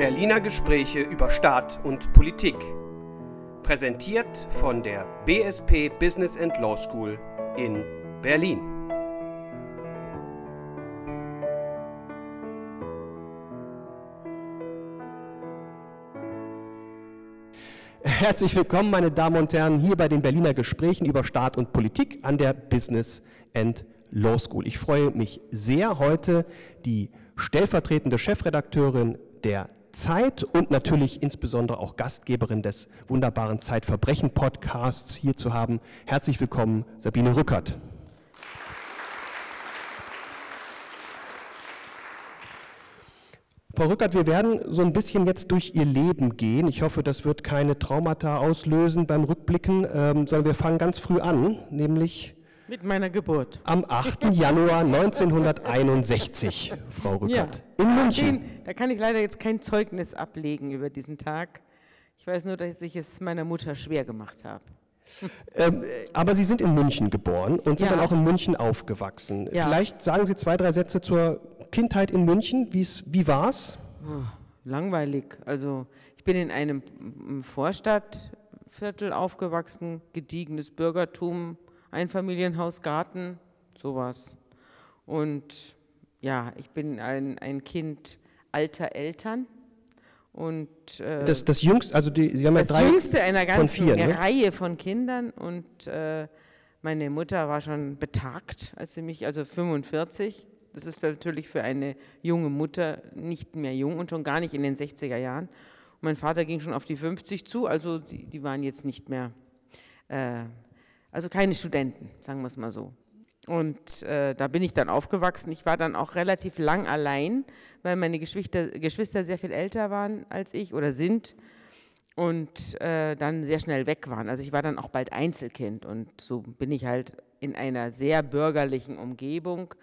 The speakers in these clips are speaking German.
Berliner Gespräche über Staat und Politik. Präsentiert von der BSP Business and Law School in Berlin. Herzlich willkommen, meine Damen und Herren, hier bei den Berliner Gesprächen über Staat und Politik an der Business and Law School. Ich freue mich sehr, heute die stellvertretende Chefredakteurin der Zeit und natürlich insbesondere auch Gastgeberin des wunderbaren Zeitverbrechen-Podcasts hier zu haben. Herzlich willkommen, Sabine Rückert. Frau Rückert, wir werden so ein bisschen jetzt durch Ihr Leben gehen. Ich hoffe, das wird keine Traumata auslösen beim Rückblicken, ähm, sondern wir fangen ganz früh an, nämlich mit meiner Geburt. Am 8. Januar 1961, Frau Rückert. Ja. In München. Den, da kann ich leider jetzt kein Zeugnis ablegen über diesen Tag. Ich weiß nur, dass ich es meiner Mutter schwer gemacht habe. Ähm, aber Sie sind in München geboren und sind ja. dann auch in München aufgewachsen. Ja. Vielleicht sagen Sie zwei, drei Sätze zur Kindheit in München. Wie's, wie war es? Oh, langweilig. Also ich bin in einem Vorstadtviertel aufgewachsen, gediegenes Bürgertum, Einfamilienhaus, Garten, sowas. Und ja, ich bin ein, ein Kind alter Eltern. Und, äh, das, das jüngste, also die, Sie haben ja drei jüngste einer ganzen vier, ne? Reihe von Kindern. Und äh, meine Mutter war schon betagt, als sie mich, also 45. Das ist natürlich für eine junge Mutter nicht mehr jung und schon gar nicht in den 60er Jahren. Und mein Vater ging schon auf die 50 zu, also die, die waren jetzt nicht mehr äh, also keine Studenten, sagen wir es mal so. Und äh, da bin ich dann aufgewachsen. Ich war dann auch relativ lang allein, weil meine Geschwister, Geschwister sehr viel älter waren als ich oder sind und äh, dann sehr schnell weg waren. Also ich war dann auch bald Einzelkind und so bin ich halt in einer sehr bürgerlichen Umgebung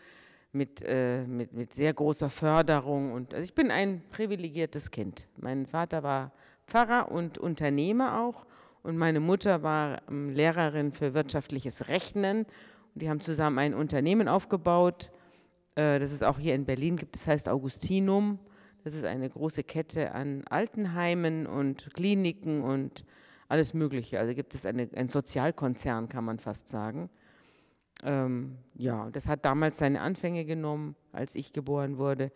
mit, äh, mit, mit sehr großer Förderung. Und also ich bin ein privilegiertes Kind. Mein Vater war Pfarrer und Unternehmer auch und meine Mutter war ähm, Lehrerin für wirtschaftliches Rechnen und die haben zusammen ein Unternehmen aufgebaut, äh, das es auch hier in Berlin gibt, das heißt Augustinum. Das ist eine große Kette an Altenheimen und Kliniken und alles Mögliche. Also gibt es eine, ein Sozialkonzern, kann man fast sagen. Ähm, ja, das hat damals seine Anfänge genommen, als ich geboren wurde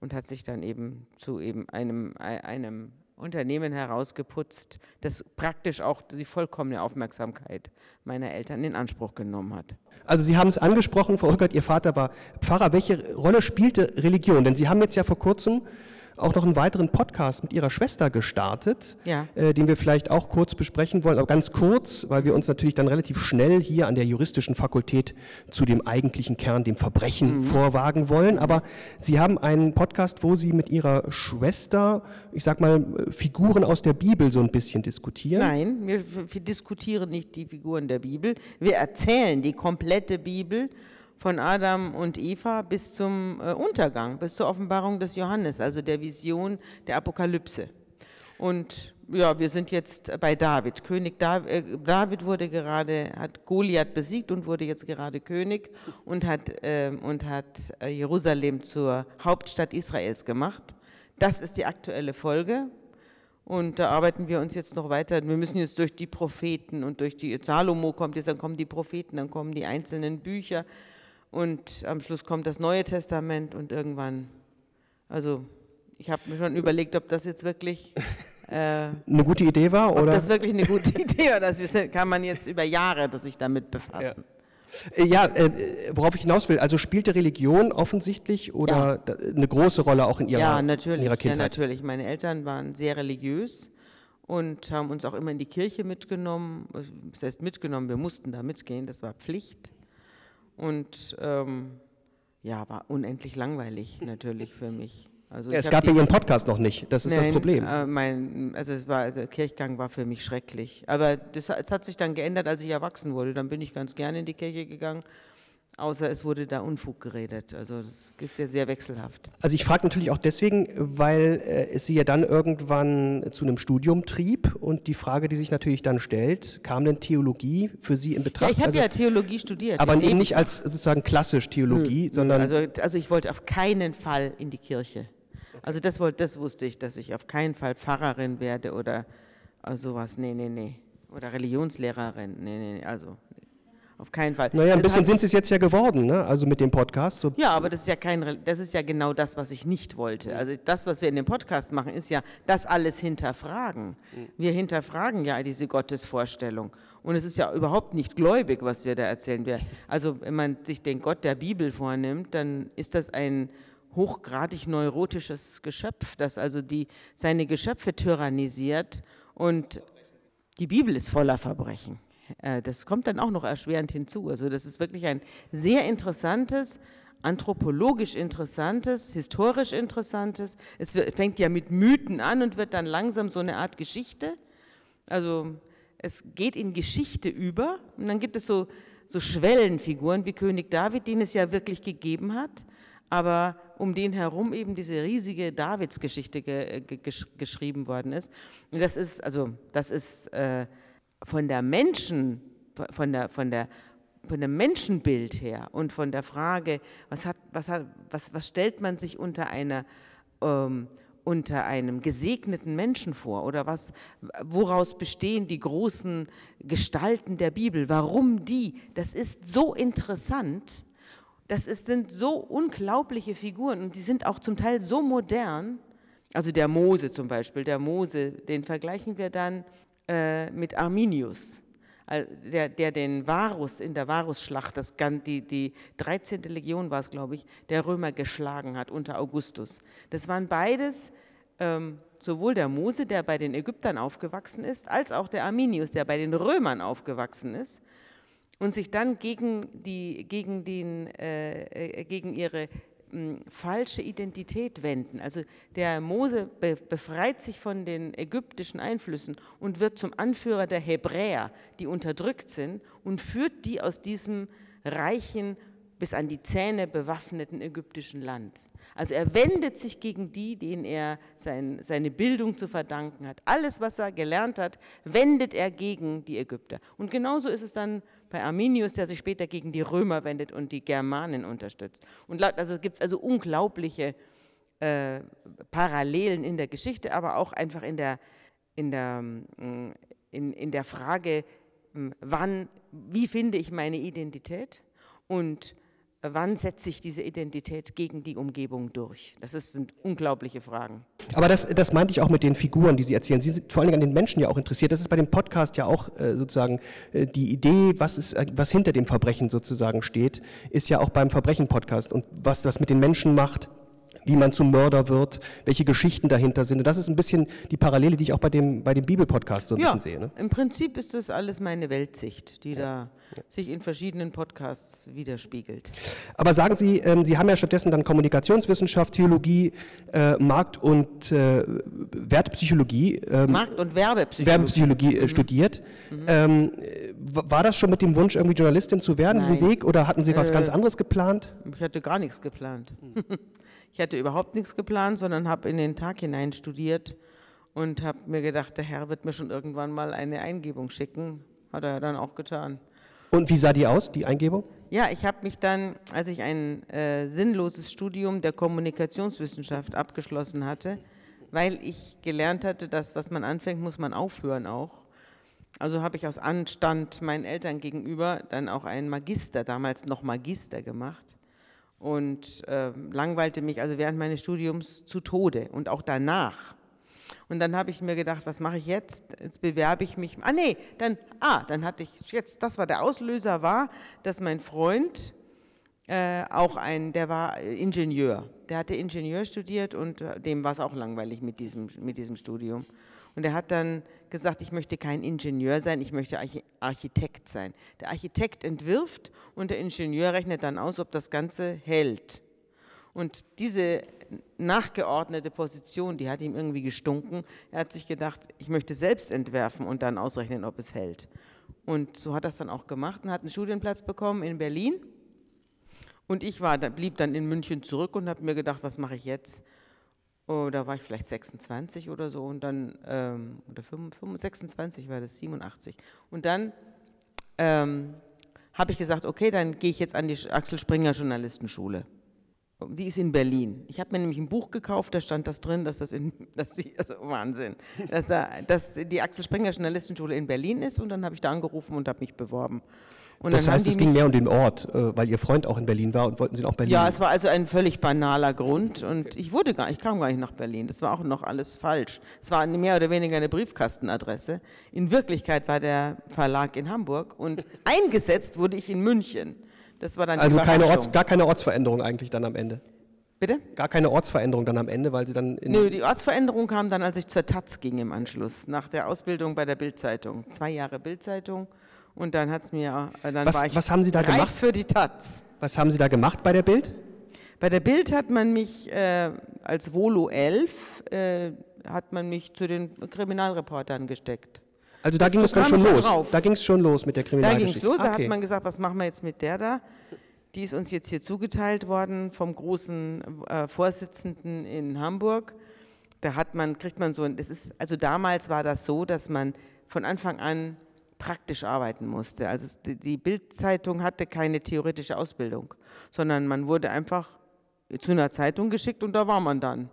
und hat sich dann eben zu eben einem, einem Unternehmen herausgeputzt, das praktisch auch die vollkommene Aufmerksamkeit meiner Eltern in Anspruch genommen hat. Also Sie haben es angesprochen, Frau Rückert, Ihr Vater war Pfarrer. Welche Rolle spielte Religion? Denn Sie haben jetzt ja vor kurzem auch noch einen weiteren Podcast mit ihrer Schwester gestartet, ja. äh, den wir vielleicht auch kurz besprechen wollen, aber ganz kurz, weil wir uns natürlich dann relativ schnell hier an der juristischen Fakultät zu dem eigentlichen Kern, dem Verbrechen, mhm. vorwagen wollen. Aber Sie haben einen Podcast, wo Sie mit Ihrer Schwester, ich sag mal, Figuren aus der Bibel so ein bisschen diskutieren. Nein, wir, wir diskutieren nicht die Figuren der Bibel. Wir erzählen die komplette Bibel von Adam und Eva bis zum äh, Untergang, bis zur Offenbarung des Johannes, also der Vision der Apokalypse. Und ja, wir sind jetzt bei David. König David, äh, David wurde gerade, hat Goliath besiegt und wurde jetzt gerade König und hat, äh, und hat äh, Jerusalem zur Hauptstadt Israels gemacht. Das ist die aktuelle Folge. Und da arbeiten wir uns jetzt noch weiter. Wir müssen jetzt durch die Propheten und durch die, Salomo kommt jetzt, dann kommen die Propheten, dann kommen die einzelnen Bücher. Und am Schluss kommt das Neue Testament und irgendwann, also ich habe mir schon überlegt, ob das jetzt wirklich äh, eine gute Idee war, ob oder? das wirklich eine gute Idee war. Das kann man jetzt über Jahre sich damit befassen. Ja. Äh, ja, äh, worauf ich hinaus will, also spielte Religion offensichtlich oder ja. eine große Rolle auch in ihrer, ja, natürlich, in ihrer Kindheit? Ja, natürlich. Meine Eltern waren sehr religiös und haben uns auch immer in die Kirche mitgenommen. Das heißt mitgenommen, wir mussten da mitgehen, das war Pflicht. Und ähm, ja, war unendlich langweilig natürlich für mich. Also ja, es gab ja Ihren Podcast noch nicht, das ist nein, das Problem. Äh, mein, also es war, also Kirchgang war für mich schrecklich. Aber das, das hat sich dann geändert, als ich erwachsen wurde. Dann bin ich ganz gerne in die Kirche gegangen außer es wurde da Unfug geredet. Also das ist ja sehr wechselhaft. Also ich frage natürlich auch deswegen, weil äh, es Sie ja dann irgendwann zu einem Studium trieb und die Frage, die sich natürlich dann stellt, kam denn Theologie für Sie in Betracht? Ja, ich habe also, ja Theologie studiert. Aber eben nicht als sozusagen klassisch Theologie, nö, sondern... Also, also ich wollte auf keinen Fall in die Kirche. Also das, das wusste ich, dass ich auf keinen Fall Pfarrerin werde oder sowas. Nee, nee, nee. Oder Religionslehrerin. Nee, nee, nee. Also auf keinen Fall. Naja, ein bisschen sind sie es jetzt ja geworden, ne? also mit dem Podcast. So. Ja, aber das ist ja kein, das ist ja genau das, was ich nicht wollte. Also das, was wir in dem Podcast machen, ist ja das alles hinterfragen. Wir hinterfragen ja diese Gottesvorstellung. Und es ist ja überhaupt nicht gläubig, was wir da erzählen. Wir, also wenn man sich den Gott der Bibel vornimmt, dann ist das ein hochgradig neurotisches Geschöpf, das also die, seine Geschöpfe tyrannisiert und die Bibel ist voller Verbrechen. Äh, das kommt dann auch noch erschwerend hinzu. Also das ist wirklich ein sehr interessantes, anthropologisch interessantes, historisch interessantes. Es fängt ja mit Mythen an und wird dann langsam so eine Art Geschichte. Also es geht in Geschichte über und dann gibt es so, so Schwellenfiguren wie König David, den es ja wirklich gegeben hat, aber um den herum eben diese riesige Davidsgeschichte ge, ge, geschrieben worden ist. Und das ist, also das ist äh, von der Menschen, von der, von der von dem Menschenbild her und von der Frage, was, hat, was, hat, was, was stellt man sich unter, einer, ähm, unter einem gesegneten Menschen vor? Oder was, woraus bestehen die großen Gestalten der Bibel, warum die, das ist so interessant, das ist, sind so unglaubliche Figuren und die sind auch zum Teil so modern, also der Mose zum Beispiel, der Mose, den vergleichen wir dann äh, mit Arminius, der, der, den Varus in der Varusschlacht, das, die, die 13. Legion war es, glaube ich, der Römer geschlagen hat unter Augustus. Das waren beides, ähm, sowohl der Mose, der bei den Ägyptern aufgewachsen ist, als auch der Arminius, der bei den Römern aufgewachsen ist und sich dann gegen, die, gegen, den, äh, äh gegen ihre falsche Identität wenden. Also der Mose befreit sich von den ägyptischen Einflüssen und wird zum Anführer der Hebräer, die unterdrückt sind, und führt die aus diesem reichen, bis an die Zähne bewaffneten ägyptischen Land. Also er wendet sich gegen die, denen er sein, seine Bildung zu verdanken hat. Alles, was er gelernt hat, wendet er gegen die Ägypter. Und genauso ist es dann bei Arminius, der sich später gegen die Römer wendet und die Germanen unterstützt. Und also es gibt also unglaubliche äh, Parallelen in der Geschichte, aber auch einfach in der, in der, mm, in, in der Frage, mm, wann, wie finde ich meine Identität und wann setze ich diese Identität gegen die Umgebung durch? Das sind unglaubliche Fragen. Aber das, das meinte ich auch mit den Figuren, die Sie erzählen. Sie sind vor allen Dingen an den Menschen ja auch interessiert. Das ist bei dem Podcast ja auch äh, sozusagen äh, die Idee, was, ist, äh, was hinter dem Verbrechen sozusagen steht, ist ja auch beim Verbrechen-Podcast. Und was das mit den Menschen macht, wie man zum Mörder wird, welche Geschichten dahinter sind. Und das ist ein bisschen die Parallele, die ich auch bei dem, bei dem Bibelpodcast so ein ja, bisschen sehe. Ne? Im Prinzip ist das alles meine Weltsicht, die ja. da. Sich in verschiedenen Podcasts widerspiegelt. Aber sagen Sie, ähm, Sie haben ja stattdessen dann Kommunikationswissenschaft, Theologie, äh, Markt- und äh, Wertpsychologie. Ähm, Markt- und Werbepsychologie, Werbepsychologie äh, mhm. studiert. Mhm. Ähm, war das schon mit dem Wunsch, irgendwie Journalistin zu werden, Nein. diesen Weg, oder hatten Sie was ganz äh, anderes geplant? Ich hatte gar nichts geplant. Mhm. Ich hatte überhaupt nichts geplant, sondern habe in den Tag hinein studiert und habe mir gedacht, der Herr wird mir schon irgendwann mal eine Eingebung schicken. Hat er dann auch getan. Und wie sah die aus, die Eingebung? Ja, ich habe mich dann, als ich ein äh, sinnloses Studium der Kommunikationswissenschaft abgeschlossen hatte, weil ich gelernt hatte, dass was man anfängt, muss man aufhören auch. Also habe ich aus Anstand meinen Eltern gegenüber dann auch einen Magister, damals noch Magister gemacht und äh, langweilte mich also während meines Studiums zu Tode und auch danach. Und dann habe ich mir gedacht, was mache ich jetzt? Jetzt bewerbe ich mich. Ah nee, dann ah, dann hatte ich jetzt das war der Auslöser war, dass mein Freund äh, auch ein, der war Ingenieur. Der hatte Ingenieur studiert und äh, dem war es auch langweilig mit diesem mit diesem Studium. Und er hat dann gesagt, ich möchte kein Ingenieur sein, ich möchte Architekt sein. Der Architekt entwirft und der Ingenieur rechnet dann aus, ob das Ganze hält. Und diese nachgeordnete Position, die hat ihm irgendwie gestunken. Er hat sich gedacht, ich möchte selbst entwerfen und dann ausrechnen, ob es hält. Und so hat er es dann auch gemacht und hat einen Studienplatz bekommen in Berlin. Und ich war, blieb dann in München zurück und habe mir gedacht, was mache ich jetzt? Oh, da war ich vielleicht 26 oder so und dann, ähm, oder 25, 26 war das, 87. Und dann ähm, habe ich gesagt, okay, dann gehe ich jetzt an die Axel Springer Journalistenschule. Die ist in Berlin. Ich habe mir nämlich ein Buch gekauft, da stand das drin, dass das in, dass die, also Wahnsinn, dass, da, dass die Axel Springer Journalistenschule in Berlin ist und dann habe ich da angerufen und habe mich beworben. Und das heißt, es ging mehr um den Ort, äh, weil Ihr Freund auch in Berlin war und wollten Sie auch Berlin? Ja, es war also ein völlig banaler Grund und okay. ich wurde gar, ich kam gar nicht nach Berlin. Das war auch noch alles falsch. Es war mehr oder weniger eine Briefkastenadresse. In Wirklichkeit war der Verlag in Hamburg und eingesetzt wurde ich in München. Das war dann also keine Orts, gar keine Ortsveränderung eigentlich dann am Ende. Bitte? Gar keine Ortsveränderung dann am Ende, weil Sie dann. Nö, die Ortsveränderung kam dann, als ich zur Taz ging im Anschluss, nach der Ausbildung bei der Bildzeitung. Zwei Jahre Bildzeitung und dann hat es mir, äh, dann was, war ich was haben Sie da gemacht? für die Taz. Was haben Sie da gemacht bei der Bild? Bei der Bild hat man mich äh, als Volo 11 äh, hat man mich zu den Kriminalreportern gesteckt. Also da das ging es dann schon los. Drauf. Da ging es schon los mit der Kriminalgeschichte. Da ging es los. Okay. Da hat man gesagt, was machen wir jetzt mit der da? Die ist uns jetzt hier zugeteilt worden vom großen äh, Vorsitzenden in Hamburg. Da hat man, kriegt man so, das ist, also damals war das so, dass man von Anfang an praktisch arbeiten musste. Also die Bildzeitung hatte keine theoretische Ausbildung, sondern man wurde einfach zu einer Zeitung geschickt und da war man dann.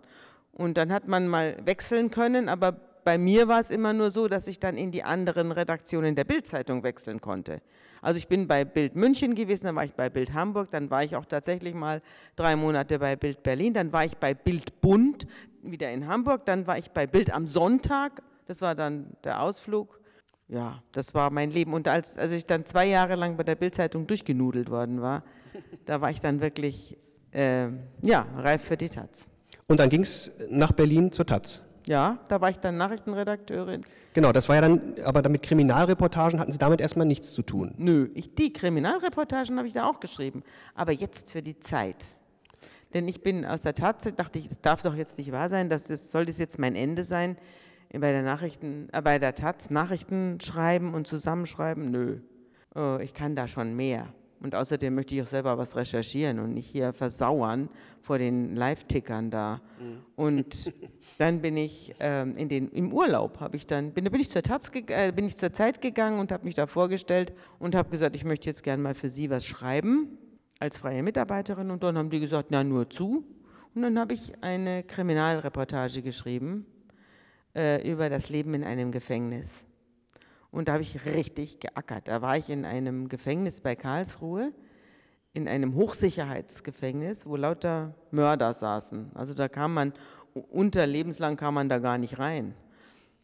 Und dann hat man mal wechseln können, aber bei mir war es immer nur so, dass ich dann in die anderen Redaktionen der Bildzeitung wechseln konnte. Also ich bin bei Bild München gewesen, dann war ich bei Bild Hamburg, dann war ich auch tatsächlich mal drei Monate bei Bild Berlin, dann war ich bei Bild Bund wieder in Hamburg, dann war ich bei Bild am Sonntag, das war dann der Ausflug ja, das war mein Leben. Und als, als ich dann zwei Jahre lang bei der Bildzeitung durchgenudelt worden war, da war ich dann wirklich, äh, ja, reif für die Taz. Und dann ging es nach Berlin zur Taz? Ja, da war ich dann Nachrichtenredakteurin. Genau, das war ja dann, aber damit Kriminalreportagen hatten Sie damit erstmal nichts zu tun. Nö, ich, die Kriminalreportagen habe ich da auch geschrieben, aber jetzt für die Zeit. Denn ich bin aus der Taz, dachte ich, es darf doch jetzt nicht wahr sein, dass das, soll das jetzt mein Ende sein bei der Nachrichten, äh, bei der Taz Nachrichten schreiben und zusammenschreiben? Nö, oh, ich kann da schon mehr. Und außerdem möchte ich auch selber was recherchieren und nicht hier versauern vor den Live-Tickern da. Mhm. Und dann bin ich ähm, in den, im Urlaub, habe ich dann, bin, bin, ich zur Taz, äh, bin ich zur Zeit gegangen und habe mich da vorgestellt und habe gesagt, ich möchte jetzt gerne mal für Sie was schreiben als freie Mitarbeiterin. Und dann haben die gesagt, na nur zu. Und dann habe ich eine Kriminalreportage geschrieben äh, über das Leben in einem Gefängnis. Und da habe ich richtig geackert. Da war ich in einem Gefängnis bei Karlsruhe, in einem Hochsicherheitsgefängnis, wo lauter Mörder saßen. Also da kam man, unter lebenslang kam man da gar nicht rein.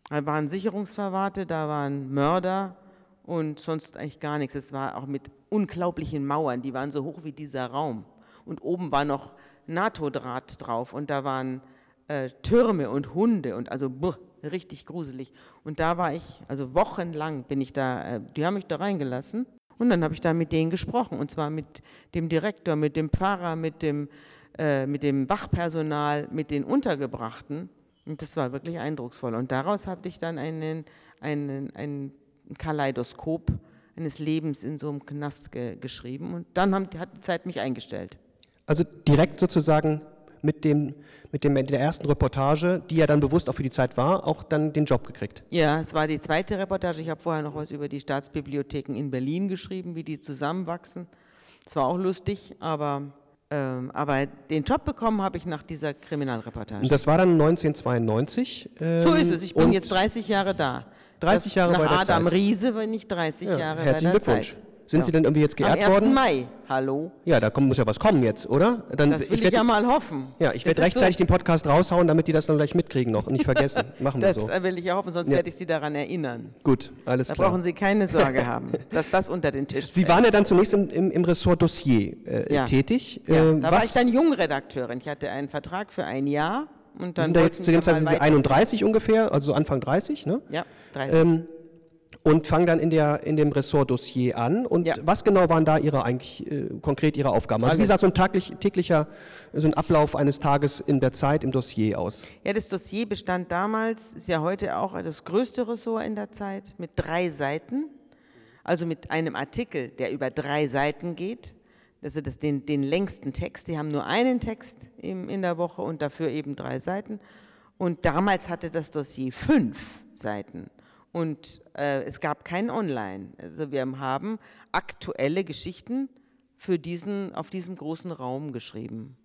Da waren Sicherungsverwahrte, da waren Mörder und sonst eigentlich gar nichts. Es war auch mit unglaublichen Mauern, die waren so hoch wie dieser Raum. Und oben war noch NATO-Draht drauf und da waren äh, Türme und Hunde und also buh, richtig gruselig. Und da war ich, also wochenlang bin ich da, äh, die haben mich da reingelassen und dann habe ich da mit denen gesprochen und zwar mit dem Direktor, mit dem Pfarrer, mit dem, äh, mit dem Wachpersonal, mit den Untergebrachten. Und das war wirklich eindrucksvoll. Und daraus habe ich dann einen, einen, ein Kaleidoskop eines Lebens in so einem Knast ge geschrieben. Und dann haben, hat die Zeit mich eingestellt. Also direkt sozusagen mit, dem, mit, dem, der ersten Reportage, die ja dann bewusst auch für die Zeit war, auch dann den Job gekriegt. Ja, es war die zweite Reportage. Ich habe vorher noch was über die Staatsbibliotheken in Berlin geschrieben, wie die zusammenwachsen. Das war auch lustig, aber, ähm, aber den Job bekommen habe ich nach dieser Kriminalreportage. Und das war dann 1992? Ähm, so ist es. Ich bin jetzt 30 Jahre da. 30 Jahre das, bei der Adam Zeit. Riese bin ich 30 ja, Jahre herzlichen bei der Glückwunsch. Zeit. Sind Sie denn irgendwie jetzt geehrt Am 1. worden? Mai, hallo. Ja, da kommt, muss ja was kommen jetzt, oder? Dann, das will ich, werd, ja mal hoffen. Ja, ich werde rechtzeitig so. den Podcast raushauen, damit die das dann gleich mitkriegen noch und nicht vergessen. Machen wir so. Das will ich ja hoffen, sonst ja. werde ich Sie daran erinnern. Gut, alles da klar. Da brauchen Sie keine Sorge haben, dass das unter den Tisch Sie waren ja dann zunächst im, im, im Ressort Dossier äh, ja. tätig. Ja, äh, da was? war ich dann Jungredakteurin. Ich hatte einen Vertrag für ein Jahr. Und dann Sie sind da jetzt zu dem Zeitpunkt 31 ungefähr, also Anfang 30, ne? Ja, 30. Ähm, und fangen dann in, der, in dem Ressort Dossier an. Und ja. was genau waren da Ihre eigentlich äh, konkret Ihre Aufgaben? Also Alles. wie sah so ein taglich, täglicher so ein Ablauf eines Tages in der Zeit im Dossier aus? Ja, das Dossier bestand damals, ist ja heute auch das größte Ressort in der Zeit, mit drei Seiten. Also mit einem Artikel, der über drei Seiten geht. Also das, den, den längsten Text. Die haben nur einen Text im, in der Woche und dafür eben drei Seiten. Und damals hatte das Dossier fünf Seiten. Und äh, es gab kein Online. Also wir haben aktuelle Geschichten für diesen, auf diesem großen Raum geschrieben.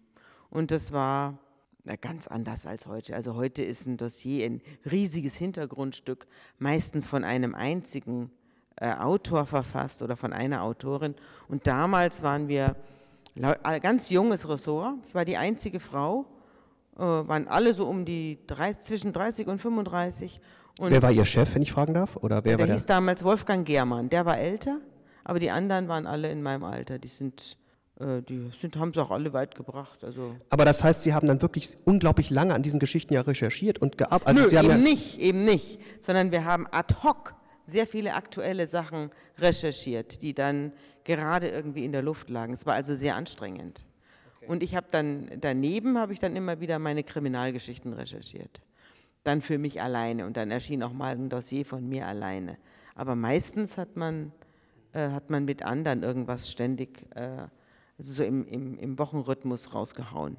Und das war na, ganz anders als heute. Also heute ist ein Dossier ein riesiges Hintergrundstück, meistens von einem einzigen äh, Autor verfasst oder von einer Autorin. Und damals waren wir ein ganz junges Ressort. Ich war die einzige Frau, äh, waren alle so um die 30, zwischen 30 und 35. Und wer war Ihr Chef, wenn ich fragen darf? Oder wer der war der hieß damals Wolfgang Germann. Der war älter, aber die anderen waren alle in meinem Alter. Die sind äh, die sind, haben es auch alle weit gebracht. Also Aber das heißt, Sie haben dann wirklich unglaublich lange an diesen Geschichten ja recherchiert und gearbeitet. Also Nö, eben ja nicht, eben nicht, sondern wir haben ad hoc sehr viele aktuelle Sachen recherchiert, die dann gerade irgendwie in der Luft lagen. Es war also sehr anstrengend. Okay. Und ich habe dann daneben habe ich dann immer wieder meine Kriminalgeschichten recherchiert. Dann für mich alleine und dann erschien auch mal ein Dossier von mir alleine. Aber meistens hat man, äh, hat man mit anderen irgendwas ständig äh, also so im, im, im Wochenrhythmus rausgehauen.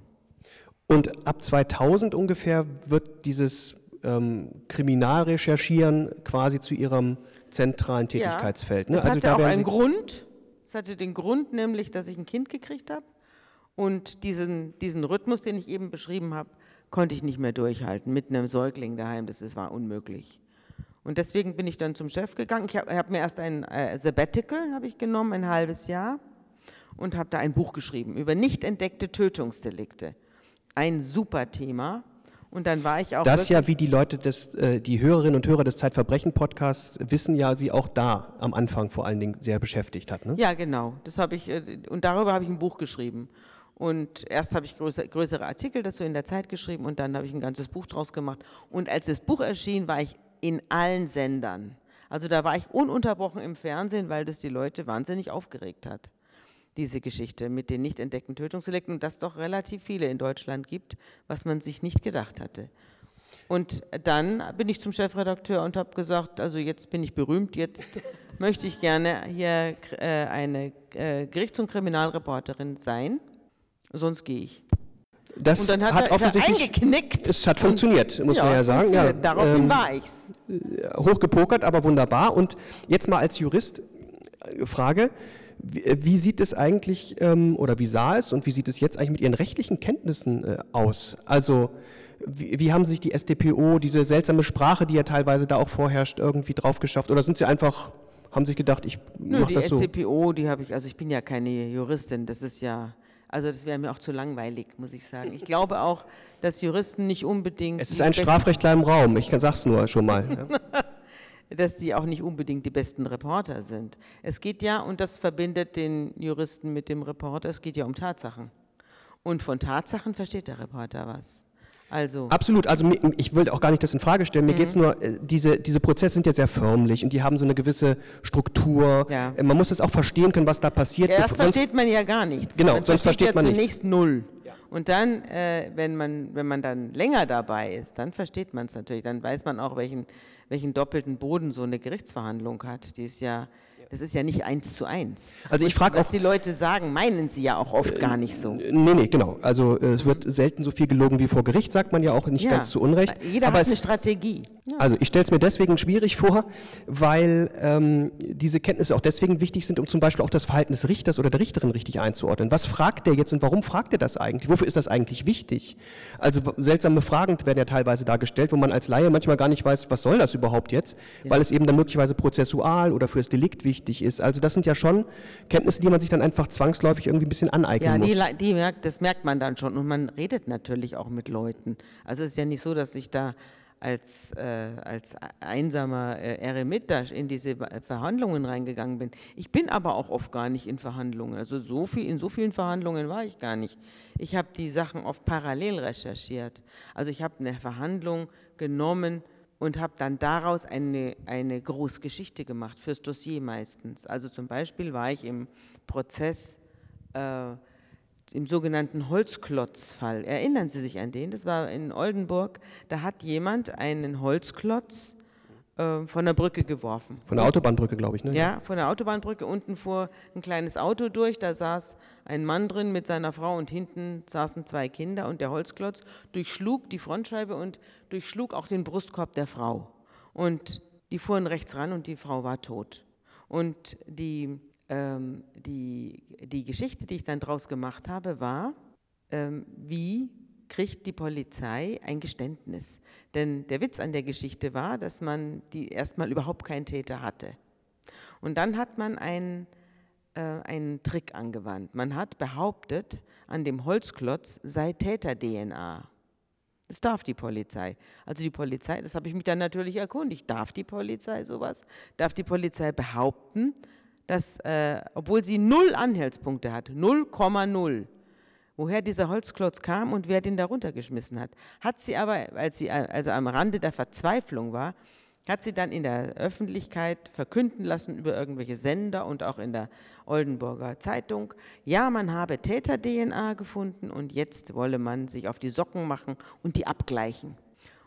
Und ab 2000 ungefähr wird dieses ähm, Kriminalrecherchieren quasi zu Ihrem zentralen Tätigkeitsfeld. Ne? Das also hatte auch einen Grund. Es hatte den Grund nämlich, dass ich ein Kind gekriegt habe und diesen, diesen Rhythmus, den ich eben beschrieben habe, konnte ich nicht mehr durchhalten mit einem Säugling daheim. Das, das war unmöglich. Und deswegen bin ich dann zum Chef gegangen. Ich habe hab mir erst ein äh, Sabbatical habe ich genommen, ein halbes Jahr und habe da ein Buch geschrieben über nicht entdeckte Tötungsdelikte. Ein super Thema. Und dann war ich auch. Das ja, wie die Leute, des, äh, die Hörerinnen und Hörer des Zeitverbrechen-Podcasts wissen, ja, sie auch da am Anfang vor allen Dingen sehr beschäftigt hat. Ne? Ja, genau. Das habe ich, äh, und darüber habe ich ein Buch geschrieben. Und erst habe ich größere, Artikel dazu in der Zeit geschrieben und dann habe ich ein ganzes Buch draus gemacht. Und als das Buch erschien, war ich in allen Sendern. Also da war ich ununterbrochen im Fernsehen, weil das die Leute wahnsinnig aufgeregt hat diese Geschichte mit den nicht entdeckten Tötungsdelikten und das doch relativ viele in Deutschland gibt, was man sich nicht gedacht hatte. Und dann bin ich zum Chefredakteur und habe gesagt, also jetzt bin ich berühmt, jetzt möchte ich gerne hier äh, eine äh, Gerichts- und Kriminalreporterin sein, sonst gehe ich. Das hat, hat er, offensichtlich eingeknickt. Es hat funktioniert, muss ja, man ja sagen. Ja, daraufhin ähm, war ich's. Hochgepokert, aber wunderbar. Und jetzt mal als Jurist äh, Frage: wie, äh, wie sieht es eigentlich ähm, oder wie sah es und wie sieht es jetzt eigentlich mit Ihren rechtlichen Kenntnissen äh, aus? Also wie, wie, haben sich die SDPO, diese seltsame Sprache, die ja teilweise da auch vorherrscht, irgendwie drauf geschafft? Oder sind Sie einfach, haben sich gedacht, ich mache das so? Die SDPO, die habe ich, also ich bin ja keine Juristin, das ist ja, also das wäre mir auch zu langweilig, muss ich sagen. Ich glaube auch, dass Juristen nicht unbedingt... Es ist ein Strafrechtler im Raum, ich sage es nur schon mal. Ja. dass die auch nicht unbedingt die besten Reporter sind. Es geht ja, und das verbindet den Juristen mit dem Reporter, es geht ja um Tatsachen. Und von Tatsachen versteht der Reporter was. Also. Absolut, also ich will auch gar nicht das in Frage stellen. Mir mhm. geht es nur, äh, diese, diese Prozesse sind ja sehr förmlich und die haben so eine gewisse Struktur. Ja. Äh, man muss es auch verstehen können, was da passiert. Ja, erst versteht man ja gar nichts. Genau, man sonst versteht, ja man nichts. zunächst null. Ja. Und dann, äh, wenn, man, wenn man dann länger dabei ist, dann versteht man es natürlich. Dann weiß man auch, welchen welchen doppelten Boden so eine Gerichtsverhandlung hat. Die ist ja das ist ja nicht eins zu eins. Also ich frage Was die Leute sagen, meinen sie ja auch oft äh, gar nicht so. Nee, nee, genau. Also äh, es wird selten so viel gelogen wie vor Gericht, sagt man ja auch nicht ja, ganz zu Unrecht. Jeder Aber hat eine Strategie. Ja. Also ich stelle es mir deswegen schwierig vor, weil ähm, diese Kenntnisse auch deswegen wichtig sind, um zum Beispiel auch das Verhalten des Richters oder der Richterin richtig einzuordnen. Was fragt der jetzt und warum fragt er das eigentlich? Wofür ist das eigentlich wichtig? Also seltsame Fragen werden ja teilweise dargestellt, wo man als Laie manchmal gar nicht weiß, was soll das überhaupt jetzt, ja. weil es eben dann möglicherweise prozessual oder fürs Delikt wichtig wichtig ist. Also das sind ja schon Kenntnisse, die man sich dann einfach zwangsläufig irgendwie ein bisschen aneignen muss. Ja, die, die, das merkt man dann schon und man redet natürlich auch mit Leuten. Also es ist ja nicht so, dass ich da als, äh, als einsamer äh, Eremit in diese Verhandlungen reingegangen bin. Ich bin aber auch oft gar nicht in Verhandlungen. Also so viel, in so vielen Verhandlungen war ich gar nicht. Ich habe die Sachen oft parallel recherchiert. Also ich habe eine Verhandlung genommen, und habe dann daraus eine, eine Großgeschichte gemacht, fürs Dossier meistens. Also zum Beispiel war ich im Prozess, äh, im sogenannten Holzklotzfall. Erinnern Sie sich an den? Das war in Oldenburg. Da hat jemand einen Holzklotz von der Brücke geworfen. Von der Autobahnbrücke, glaube ich, ne? Ja, von der Autobahnbrücke. Unten fuhr ein kleines Auto durch, da saß ein Mann drin mit seiner Frau und hinten saßen zwei Kinder und der Holzklotz durchschlug die Frontscheibe und durchschlug auch den Brustkorb der Frau. Und die fuhren rechts ran und die Frau war tot. Und die, ähm, die, die Geschichte, die ich dann draus gemacht habe, war, ähm, wie kriegt die Polizei ein Geständnis? Denn der Witz an der Geschichte war, dass man die erstmal überhaupt keinen Täter hatte. Und dann hat man einen, äh, einen Trick angewandt. Man hat behauptet, an dem Holzklotz sei Täter-DNA. Das darf die Polizei. Also die Polizei, das habe ich mich dann natürlich erkundigt, darf die Polizei sowas? Darf die Polizei behaupten, dass, äh, obwohl sie null Anhaltspunkte hat, 0,0, woher dieser Holzklotz kam und wer den da runtergeschmissen hat. Hat sie aber, als sie also am Rande der Verzweiflung war, hat sie dann in der Öffentlichkeit verkünden lassen über irgendwelche Sender und auch in der Oldenburger Zeitung, ja, man habe Täter-DNA gefunden und jetzt wolle man sich auf die Socken machen und die abgleichen.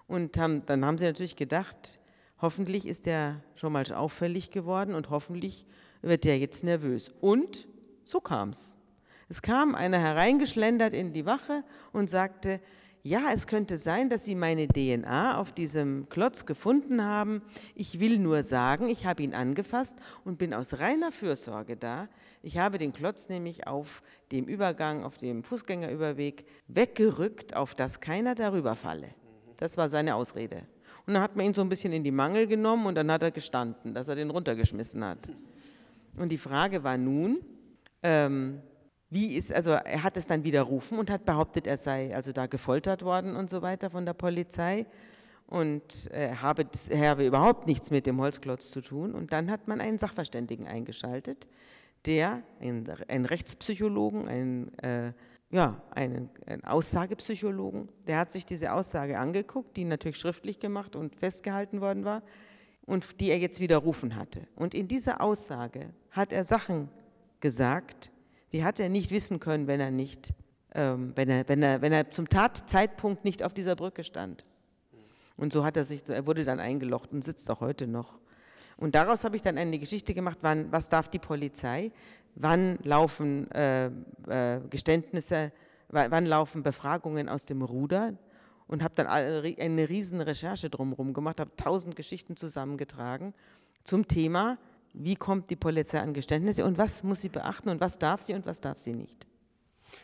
Und haben, dann haben sie natürlich gedacht, hoffentlich ist der schon mal auffällig geworden und hoffentlich wird der jetzt nervös. Und so kam es. Es kam einer hereingeschlendert in die Wache und sagte, ja, es könnte sein, dass Sie meine DNA auf diesem Klotz gefunden haben. Ich will nur sagen, ich habe ihn angefasst und bin aus reiner Fürsorge da. Ich habe den Klotz nämlich auf dem Übergang, auf dem Fußgängerüberweg weggerückt, auf dass keiner darüber falle. Das war seine Ausrede. Und dann hat man ihn so ein bisschen in die Mangel genommen und dann hat er gestanden, dass er den runtergeschmissen hat. Und die Frage war nun, ähm, wie ist, also er hat es dann widerrufen und hat behauptet, er sei also da gefoltert worden und so weiter von der Polizei und äh, habe, habe überhaupt nichts mit dem Holzklotz zu tun. Und dann hat man einen Sachverständigen eingeschaltet, der, einen, Rechtspsychologen, einen, äh, ja, einen, einen Aussagepsychologen, der hat sich diese Aussage angeguckt, die natürlich schriftlich gemacht und festgehalten worden war und die er jetzt widerrufen hatte. Und in dieser Aussage hat er Sachen gesagt, die hat er nicht wissen können, wenn er nicht, ähm, wenn, er, wenn, er, wenn er zum Tatzeitpunkt nicht auf dieser Brücke stand. Und so hat er sich, er wurde dann eingelocht und sitzt auch heute noch. Und daraus habe ich dann eine Geschichte gemacht, wann, was darf die Polizei, wann laufen äh, äh, Geständnisse, wann laufen Befragungen aus dem Ruder und habe dann eine riesen Recherche drumherum gemacht, habe tausend Geschichten zusammengetragen zum Thema, wie kommt die Polizei an Geständnisse und was muss sie beachten und was darf sie und was darf sie nicht.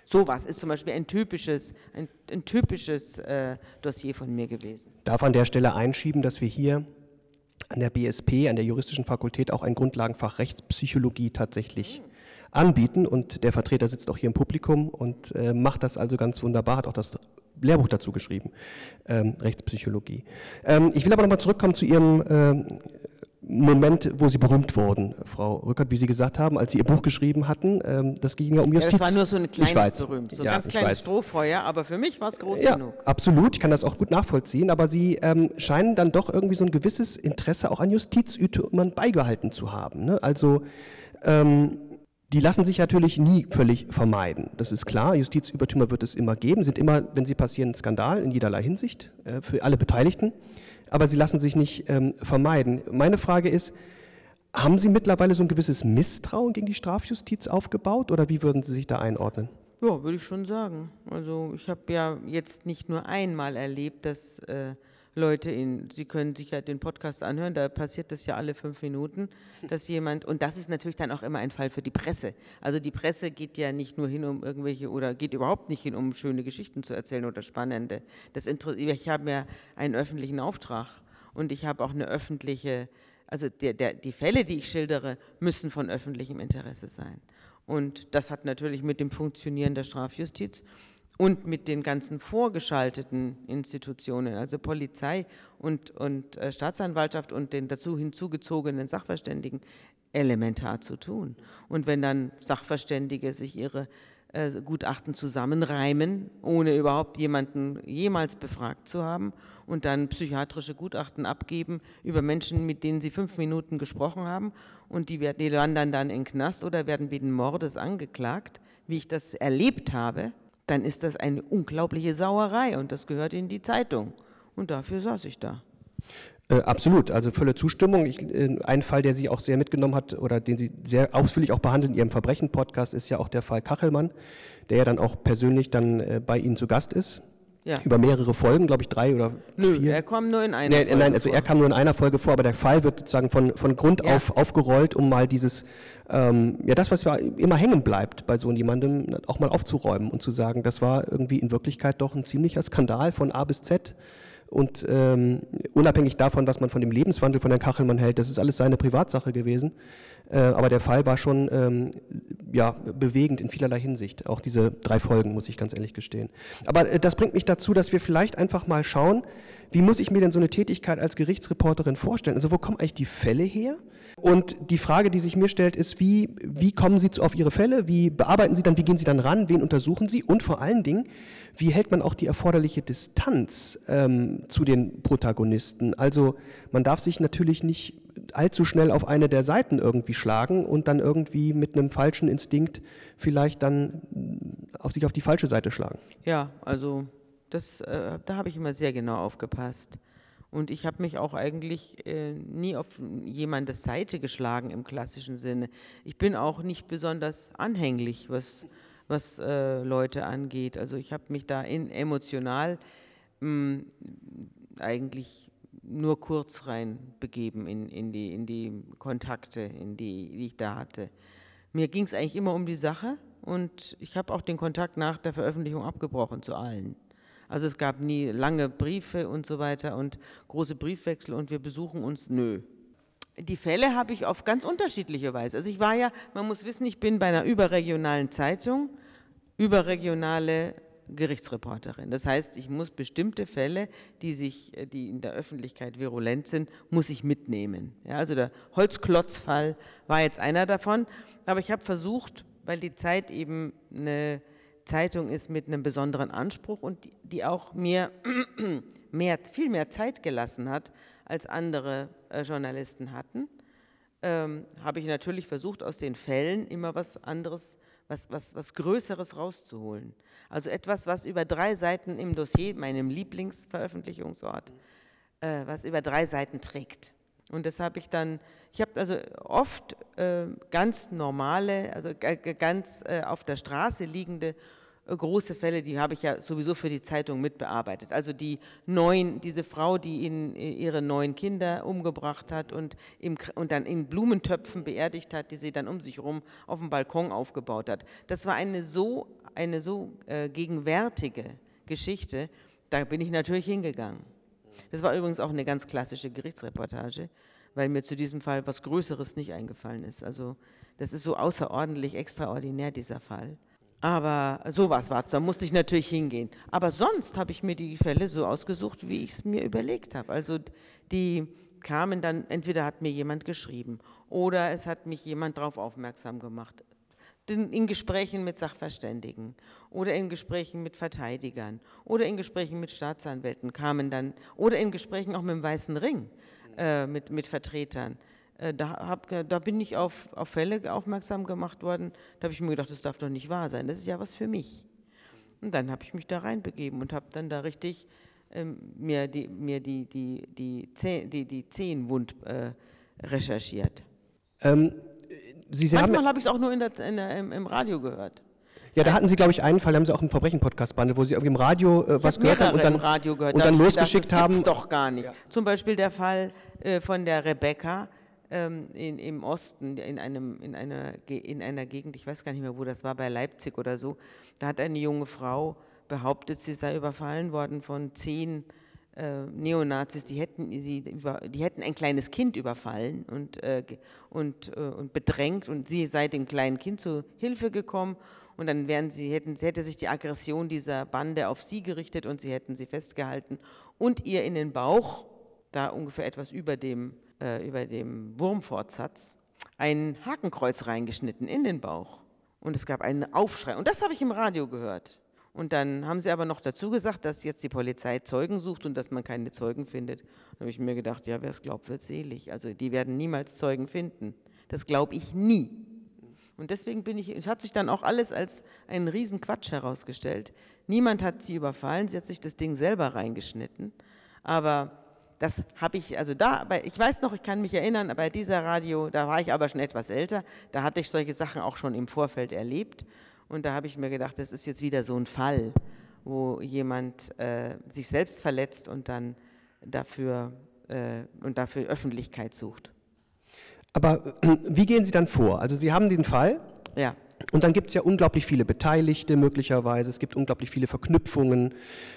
Sowas ist zum Beispiel ein typisches, ein, ein typisches äh, Dossier von mir gewesen. Darf an der Stelle einschieben, dass wir hier an der BSP, an der Juristischen Fakultät, auch ein Grundlagenfach Rechtspsychologie tatsächlich mhm. anbieten. Und der Vertreter sitzt auch hier im Publikum und äh, macht das also ganz wunderbar, hat auch das Lehrbuch dazu geschrieben, ähm, Rechtspsychologie. Ähm, ich will aber nochmal zurückkommen zu Ihrem äh, Moment, wo Sie berühmt wurden, Frau Rückert, wie Sie gesagt haben, als Sie Ihr Buch geschrieben hatten. Ähm, das ging ja um Justiz. Ja, das war nur so ein kleines berühmt, so ein ja, ganz kleines Strohfeuer, aber für mich war es groß ja, genug. Absolut, ich kann das auch gut nachvollziehen, aber Sie ähm, scheinen dann doch irgendwie so ein gewisses Interesse auch an Justizütern beigehalten zu haben. Ne? Also ähm, die lassen sich natürlich nie völlig vermeiden. Das ist klar. Justizübertümer wird es immer geben, sind immer, wenn sie passieren, ein Skandal in jederlei Hinsicht äh, für alle Beteiligten aber sie lassen sich nicht ähm, vermeiden. Meine Frage ist, haben Sie mittlerweile so ein gewisses Misstrauen gegen die Strafjustiz aufgebaut oder wie würden Sie sich da einordnen? Ja, würde ich schon sagen. Also ich habe ja jetzt nicht nur einmal erlebt, dass äh, Leute in, Sie können sich ja den Podcast anhören, da passiert das ja alle fünf Minuten, dass jemand, und das ist natürlich dann auch immer ein Fall für die Presse. Also die Presse geht ja nicht nur hin, um irgendwelche, oder geht überhaupt nicht hin, um schöne Geschichten zu erzählen oder spannende. Das ich habe ja einen öffentlichen Auftrag und ich habe auch eine öffentliche, also der, der, die Fälle, die ich schildere, müssen von öffentlichem Interesse sein. Und das hat natürlich mit dem Funktionieren der Strafjustiz und mit den ganzen vorgeschalteten Institutionen, also Polizei und, und äh, Staatsanwaltschaft und den dazu hinzugezogenen Sachverständigen, elementar zu tun. Und wenn dann Sachverständige sich ihre äh, Gutachten zusammenreimen, ohne überhaupt jemanden jemals befragt zu haben und dann psychiatrische Gutachten abgeben über Menschen, mit denen sie fünf Minuten gesprochen haben und die, werden, die wandern dann in Knast oder werden wegen Mordes angeklagt, wie ich das erlebt habe, dann ist das eine unglaubliche Sauerei und das gehört in die Zeitung. Und dafür saß ich da. Äh, absolut, also volle Zustimmung. Ich, äh, ein Fall, der Sie auch sehr mitgenommen hat oder den Sie sehr ausführlich auch behandeln in Ihrem Verbrechen-Podcast, ist ja auch der Fall Kachelmann, der ja dann auch persönlich dann äh, bei Ihnen zu Gast ist. Ja. Über mehrere Folgen, glaube ich, drei oder Nö, vier. er kam nur in einer nee, Folge Nein, also vor. er kam nur in einer Folge vor, aber der Fall wird sozusagen von, von Grund ja. auf aufgerollt, um mal dieses, ähm, ja das, was ja immer hängen bleibt bei so jemandem, auch mal aufzuräumen und zu sagen, das war irgendwie in Wirklichkeit doch ein ziemlicher Skandal von A bis Z. Und ähm, unabhängig davon, was man von dem Lebenswandel von Herrn Kachelmann hält, das ist alles seine Privatsache gewesen. Äh, aber der Fall war schon ähm, ja, bewegend in vielerlei Hinsicht. Auch diese drei Folgen, muss ich ganz ehrlich gestehen. Aber äh, das bringt mich dazu, dass wir vielleicht einfach mal schauen, wie muss ich mir denn so eine Tätigkeit als Gerichtsreporterin vorstellen? Also wo kommen eigentlich die Fälle her? Und die Frage, die sich mir stellt, ist, wie, wie kommen Sie auf Ihre Fälle? Wie bearbeiten Sie dann? Wie gehen Sie dann ran? Wen untersuchen Sie? Und vor allen Dingen, wie hält man auch die erforderliche Distanz ähm, zu den Protagonisten? Also man darf sich natürlich nicht allzu schnell auf eine der Seiten irgendwie schlagen und dann irgendwie mit einem falschen Instinkt vielleicht dann auf sich auf die falsche Seite schlagen. Ja, also das, äh, da habe ich immer sehr genau aufgepasst. Und ich habe mich auch eigentlich äh, nie auf jemandes Seite geschlagen im klassischen Sinne. Ich bin auch nicht besonders anhänglich, was, was äh, Leute angeht. Also ich habe mich da in, emotional mh, mm, eigentlich nur kurz rein begeben in, in, die, in die Kontakte, in die, die ich da hatte. Mir ging es eigentlich immer um die Sache und ich habe auch den Kontakt nach der Veröffentlichung abgebrochen zu allen. Also es gab nie lange Briefe und so weiter und große Briefwechsel und wir besuchen uns, nö. Die Fälle habe ich auf ganz unterschiedliche Weise. Also ich war ja, man muss wissen, ich bin bei einer überregionalen Zeitung, überregionale Gerichtsreporterin. Das heißt, ich muss bestimmte Fälle, die sich, die in der Öffentlichkeit virulent sind, muss ich mitnehmen. Ja, also der Holzklotzfall war jetzt einer davon, aber ich habe versucht, weil die Zeit eben eine Zeitung ist mit einem besonderen Anspruch und die, die auch mir mehr, viel mehr Zeit gelassen hat, als andere äh, Journalisten hatten, ähm, habe ich natürlich versucht, aus den Fällen immer was anderes, was, was, was Größeres rauszuholen. Also etwas, was über drei Seiten im Dossier, meinem Lieblingsveröffentlichungsort, äh, was über drei Seiten trägt. Und das habe ich dann, ich habe also oft äh, ganz normale, also ganz äh, auf der Straße liegende große Fälle, die habe ich ja sowieso für die Zeitung mitbearbeitet. Also die neun, diese Frau, die in, äh, ihre neun Kinder umgebracht hat und, im, und dann in Blumentöpfen beerdigt hat, die sie dann um sich herum auf dem Balkon aufgebaut hat. Das war eine so, eine so äh, gegenwärtige Geschichte, da bin ich natürlich hingegangen. Das war übrigens auch eine ganz klassische Gerichtsreportage, weil mir zu diesem Fall was Größeres nicht eingefallen ist. Also das ist so außerordentlich extraordinär, dieser Fall. Aber sowas war da musste ich natürlich hingehen. Aber sonst habe ich mir die Fälle so ausgesucht, wie ich es mir überlegt habe. Also die kamen dann, entweder hat mir jemand geschrieben oder es hat mich jemand darauf aufmerksam gemacht. In Gesprächen mit Sachverständigen oder in Gesprächen mit Verteidigern oder in Gesprächen mit Staatsanwälten kamen dann, oder in Gesprächen auch mit dem Weißen Ring, äh, mit, mit Vertretern da, hab, da, bin ich auf, auf, Fälle aufmerksam gemacht worden. Da habe ich mir gedacht, das darf doch nicht wahr sein. Das ist ja was für mich. Und dann habe ich mich da reinbegeben und habe dann da richtig ähm, mir die, mir die, die, die, Zeh, die, die Zehenwund äh, recherchiert. Ähm, Sie, Sie Manchmal habe ich es auch nur in der, in der, im, im Radio gehört. Ja, da hatten Sie, glaube ich, einen Fall, haben Sie auch einen Verbrechen-Podcast behandelt, wo Sie irgendwie im Radio äh, was gehört haben und dann, gehört, und dann losgeschickt gedacht, das haben. doch gar nicht. Ja. Zum Beispiel der Fall äh, von der Rebecca, ähm, in, im Osten, in, einem, in, einer, in einer Gegend, ich weiß gar nicht mehr, wo das war, bei Leipzig oder so, da hat eine junge Frau behauptet, sie sei überfallen worden von zehn äh, Neonazis, die hätten, sie, die hätten ein kleines Kind überfallen und, äh, und, äh, und bedrängt und sie sei dem kleinen Kind zu Hilfe gekommen und dann wären sie, hätten, hätte sich die Aggression dieser Bande auf sie gerichtet und sie hätten sie festgehalten und ihr in den Bauch, da ungefähr etwas über dem äh, über dem Wurmfortsatz ein Hakenkreuz reingeschnitten in den Bauch. Und es gab einen Aufschrei. Und das habe ich im Radio gehört. Und dann haben sie aber noch dazu gesagt, dass jetzt die Polizei Zeugen sucht und dass man keine Zeugen findet. Da habe ich mir gedacht, ja, wer es glaubt, wird selig. Also die werden niemals Zeugen finden. Das glaube ich nie. Und deswegen bin ich, es hat sich dann auch alles als einen Riesenquatsch herausgestellt. Niemand hat sie überfallen, sie hat sich das Ding selber reingeschnitten. Aber das habe ich, also da, ich weiß noch, ich kann mich erinnern, bei dieser Radio, da war ich aber schon etwas älter, da hatte ich solche Sachen auch schon im Vorfeld erlebt und da habe ich mir gedacht, das ist jetzt wieder so ein Fall. wo jemand äh, sich selbst verletzt und dann dafür, äh, und dafür Öffentlichkeit sucht. Aber äh, wie gehen Sie dann vor? Also Sie haben den Fall. Ja. Und dann gibt es ja unglaublich viele Beteiligte möglicherweise, es gibt unglaublich viele Verknüpfungen,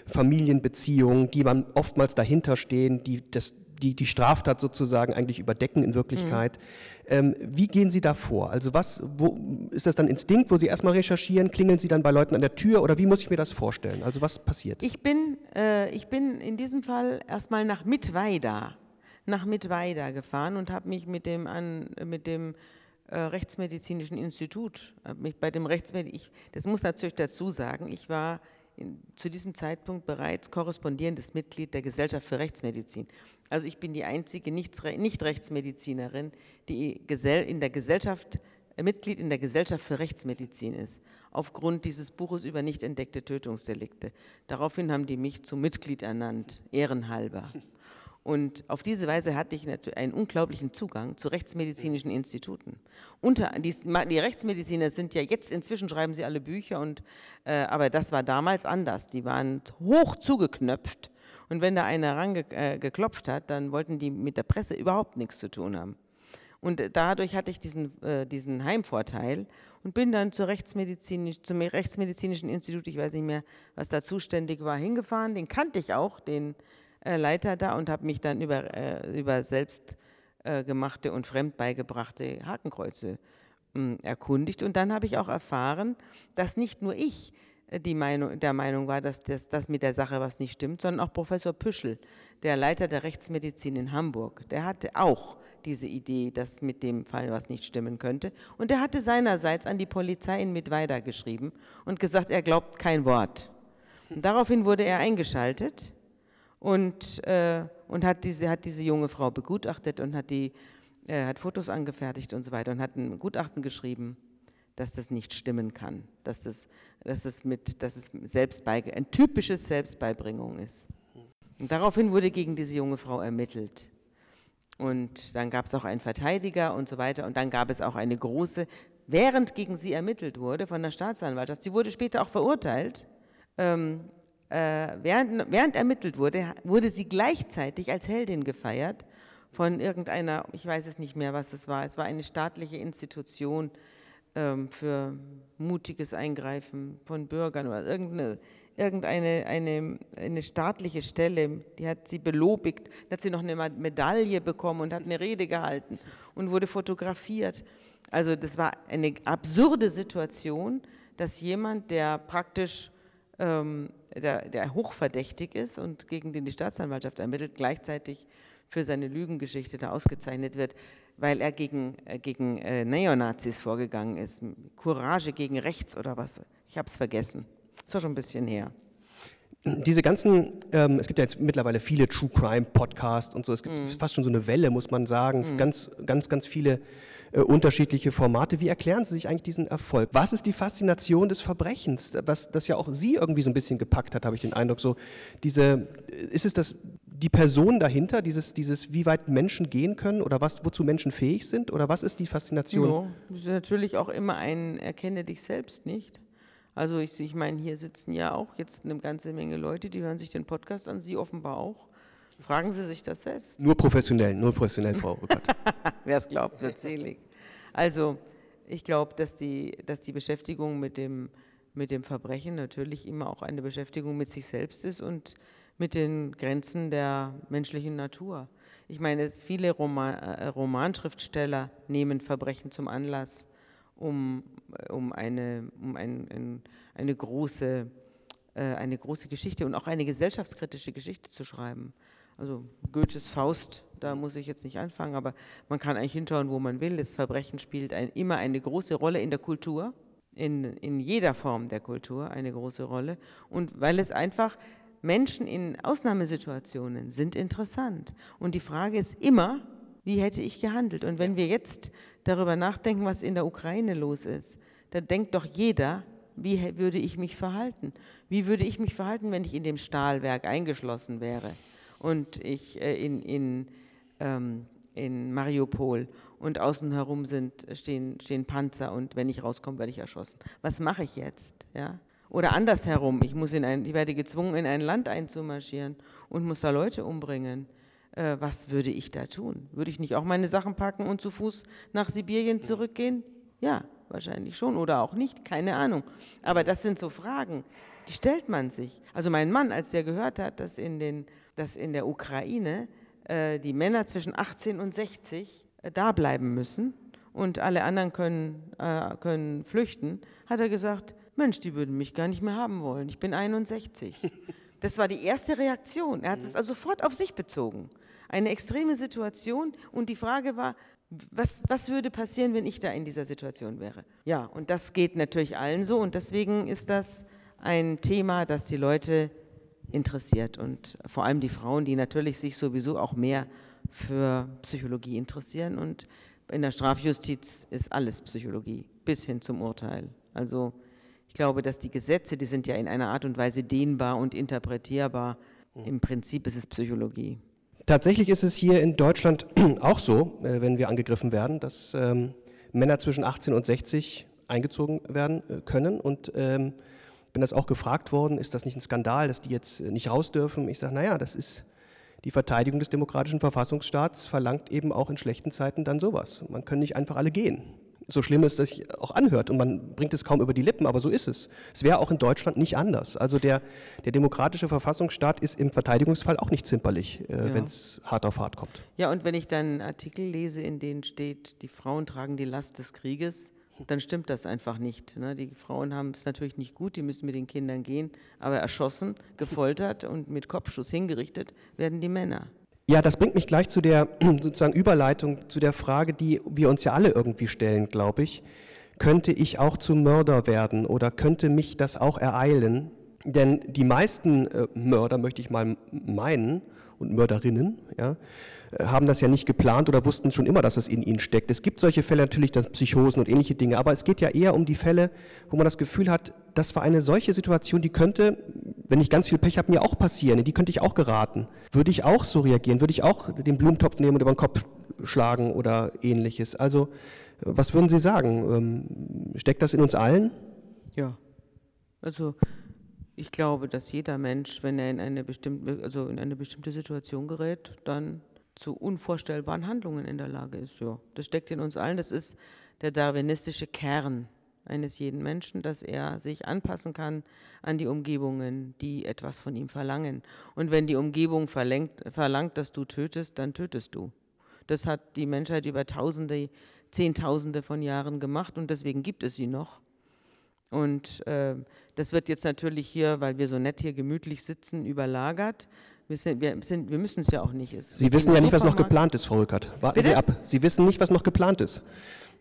Familienbeziehungen, die man oftmals dahinter stehen, die das, die, die Straftat sozusagen eigentlich überdecken in Wirklichkeit. Mhm. Ähm, wie gehen Sie da vor? Also was, wo, ist das dann Instinkt, wo Sie erstmal recherchieren? Klingeln Sie dann bei Leuten an der Tür oder wie muss ich mir das vorstellen? Also was passiert? Ich bin, äh, ich bin in diesem Fall erstmal nach Mittweida, nach Mittweida gefahren und habe mich mit dem, an, mit dem Rechtsmedizinischen Institut, äh, bei dem Rechtsmedi ich, das muss natürlich dazu sagen, ich war in, zu diesem Zeitpunkt bereits korrespondierendes Mitglied der Gesellschaft für Rechtsmedizin. Also ich bin die einzige Nicht-Rechtsmedizinerin, die in der Gesellschaft, äh, Mitglied in der Gesellschaft für Rechtsmedizin ist, aufgrund dieses Buches über nicht entdeckte Tötungsdelikte. Daraufhin haben die mich zum Mitglied ernannt, ehrenhalber. Und auf diese Weise hatte ich einen unglaublichen Zugang zu rechtsmedizinischen Instituten. Unter, die, die Rechtsmediziner sind ja jetzt, inzwischen schreiben sie alle Bücher, und, äh, aber das war damals anders. Die waren hoch zugeknöpft. Und wenn da einer rangeklopft äh, hat, dann wollten die mit der Presse überhaupt nichts zu tun haben. Und äh, dadurch hatte ich diesen, äh, diesen Heimvorteil und bin dann zur Rechtsmedizinisch, zum Rechtsmedizinischen Institut, ich weiß nicht mehr, was da zuständig war, hingefahren. Den kannte ich auch, den Leiter da und habe mich dann über, äh, über selbstgemachte äh, und fremd beigebrachte Hakenkreuze hm, erkundigt. Und dann habe ich auch erfahren, dass nicht nur ich die Meinung, der Meinung war, dass das, das mit der Sache was nicht stimmt, sondern auch Professor Püschel, der Leiter der Rechtsmedizin in Hamburg, der hatte auch diese Idee, dass mit dem Fall was nicht stimmen könnte. Und er hatte seinerseits an die Polizei in Mittweida geschrieben und gesagt, er glaubt kein Wort. Und daraufhin wurde er eingeschaltet und, äh, und hat, diese, hat diese junge Frau begutachtet und hat, die, äh, hat Fotos angefertigt und so weiter und hat ein Gutachten geschrieben, dass das nicht stimmen kann, dass das, dass das, mit, dass es Selbstbeige, ein typisches Selbstbeibringung ist. Und daraufhin wurde gegen diese junge Frau ermittelt. Und dann gab es auch einen Verteidiger und so weiter. Und dann gab es auch eine große, während gegen sie ermittelt wurde von der Staatsanwaltschaft, sie wurde später auch verurteilt, ähm, äh, während, während ermittelt wurde, wurde sie gleichzeitig als Heldin gefeiert von irgendeiner, ich weiß es nicht mehr, was es war, es war eine staatliche Institution ähm, für mutiges Eingreifen von Bürgern oder irgendeine, irgendeine eine, eine staatliche Stelle, die hat sie belobigt, hat sie noch eine Medaille bekommen und hat eine Rede gehalten und wurde fotografiert. Also das war eine absurde Situation, dass jemand, der praktisch ähm, der, der hochverdächtig ist und gegen den die Staatsanwaltschaft ermittelt, gleichzeitig für seine Lügengeschichte da ausgezeichnet wird, weil er gegen, äh, gegen äh, Neonazis vorgegangen ist. Courage gegen rechts oder was? Ich habe es vergessen. Ist doch schon ein bisschen her. Diese ganzen, ähm, es gibt ja jetzt mittlerweile viele True Crime Podcasts und so, es gibt mm. fast schon so eine Welle, muss man sagen, mm. ganz, ganz, ganz viele äh, unterschiedliche Formate. Wie erklären Sie sich eigentlich diesen Erfolg? Was ist die Faszination des Verbrechens, was das ja auch Sie irgendwie so ein bisschen gepackt hat, habe ich den Eindruck. So diese, ist es das, die Person dahinter, dieses, dieses, wie weit Menschen gehen können oder was, wozu Menschen fähig sind? Oder was ist die Faszination? Ja, das ist natürlich auch immer ein Erkenne dich selbst nicht. Also ich, ich meine, hier sitzen ja auch jetzt eine ganze Menge Leute, die hören sich den Podcast an, Sie offenbar auch. Fragen Sie sich das selbst. Nur professionell, nur professionell, Frau Rückert. Wer es glaubt, wird selig. Also ich glaube, dass die, dass die Beschäftigung mit dem, mit dem Verbrechen natürlich immer auch eine Beschäftigung mit sich selbst ist und mit den Grenzen der menschlichen Natur. Ich meine, viele Roman, äh, Romanschriftsteller nehmen Verbrechen zum Anlass, um, um, eine, um ein, ein, eine, große, äh, eine große Geschichte und auch eine gesellschaftskritische Geschichte zu schreiben. Also Goethes Faust, da muss ich jetzt nicht anfangen, aber man kann eigentlich hinschauen, wo man will. Das Verbrechen spielt ein, immer eine große Rolle in der Kultur, in, in jeder Form der Kultur eine große Rolle. Und weil es einfach Menschen in Ausnahmesituationen sind interessant. Und die Frage ist immer, wie hätte ich gehandelt? Und wenn wir jetzt darüber nachdenken, was in der Ukraine los ist, dann denkt doch jeder, wie würde ich mich verhalten? Wie würde ich mich verhalten, wenn ich in dem Stahlwerk eingeschlossen wäre und ich äh, in, in, ähm, in Mariupol und außen herum sind, stehen, stehen Panzer und wenn ich rauskomme, werde ich erschossen. Was mache ich jetzt? Ja? Oder andersherum, ich, muss in ein, ich werde gezwungen, in ein Land einzumarschieren und muss da Leute umbringen. Äh, was würde ich da tun? Würde ich nicht auch meine Sachen packen und zu Fuß nach Sibirien zurückgehen? Ja, wahrscheinlich schon oder auch nicht, keine Ahnung. Aber das sind so Fragen, die stellt man sich. Also mein Mann, als der gehört hat, dass in, den, dass in der Ukraine äh, die Männer zwischen 18 und 60 äh, da bleiben müssen und alle anderen können, äh, können flüchten, hat er gesagt, Mensch, die würden mich gar nicht mehr haben wollen. Ich bin 61. Das war die erste Reaktion. Er hat es also sofort auf sich bezogen. Eine extreme Situation und die Frage war, was, was würde passieren, wenn ich da in dieser Situation wäre? Ja, und das geht natürlich allen so und deswegen ist das ein Thema, das die Leute interessiert und vor allem die Frauen, die natürlich sich sowieso auch mehr für Psychologie interessieren und in der Strafjustiz ist alles Psychologie bis hin zum Urteil. Also ich glaube, dass die Gesetze, die sind ja in einer Art und Weise dehnbar und interpretierbar. Im Prinzip ist es Psychologie. Tatsächlich ist es hier in Deutschland auch so, äh, wenn wir angegriffen werden, dass ähm, Männer zwischen 18 und 60 eingezogen werden äh, können. Und ähm, bin das auch gefragt worden, ist das nicht ein Skandal, dass die jetzt äh, nicht raus dürfen? Ich sage, naja, das ist die Verteidigung des demokratischen Verfassungsstaats verlangt eben auch in schlechten Zeiten dann sowas. Man kann nicht einfach alle gehen. So schlimm es sich auch anhört und man bringt es kaum über die Lippen, aber so ist es. Es wäre auch in Deutschland nicht anders. Also der, der demokratische Verfassungsstaat ist im Verteidigungsfall auch nicht zimperlich, äh, ja. wenn es hart auf hart kommt. Ja, und wenn ich dann Artikel lese, in denen steht, die Frauen tragen die Last des Krieges, dann stimmt das einfach nicht. Ne? Die Frauen haben es natürlich nicht gut, die müssen mit den Kindern gehen, aber erschossen, gefoltert und mit Kopfschuss hingerichtet werden die Männer. Ja, das bringt mich gleich zu der sozusagen Überleitung zu der Frage, die wir uns ja alle irgendwie stellen, glaube ich. Könnte ich auch zum Mörder werden oder könnte mich das auch ereilen? Denn die meisten äh, Mörder, möchte ich mal meinen, und Mörderinnen, ja, äh, haben das ja nicht geplant oder wussten schon immer, dass es in ihnen steckt. Es gibt solche Fälle natürlich, das Psychosen und ähnliche Dinge, aber es geht ja eher um die Fälle, wo man das Gefühl hat, das war eine solche Situation, die könnte, wenn ich ganz viel Pech habe, mir auch passieren, in die könnte ich auch geraten. Würde ich auch so reagieren? Würde ich auch den Blumentopf nehmen und über den Kopf schlagen oder ähnliches? Also, was würden Sie sagen? Ähm, steckt das in uns allen? Ja, also ich glaube, dass jeder Mensch, wenn er in eine bestimmte, also in eine bestimmte Situation gerät, dann zu unvorstellbaren Handlungen in der Lage ist. Ja, das steckt in uns allen. Das ist der darwinistische Kern eines jeden Menschen, dass er sich anpassen kann an die Umgebungen, die etwas von ihm verlangen. Und wenn die Umgebung verlangt, verlangt, dass du tötest, dann tötest du. Das hat die Menschheit über Tausende, Zehntausende von Jahren gemacht und deswegen gibt es sie noch. Und äh, das wird jetzt natürlich hier, weil wir so nett hier gemütlich sitzen, überlagert. Wir, sind, wir, sind, wir müssen es ja auch nicht. Es Sie wissen ja nicht, was noch geplant ist, Frau Rückert. Warten Bitte? Sie ab. Sie wissen nicht, was noch geplant ist.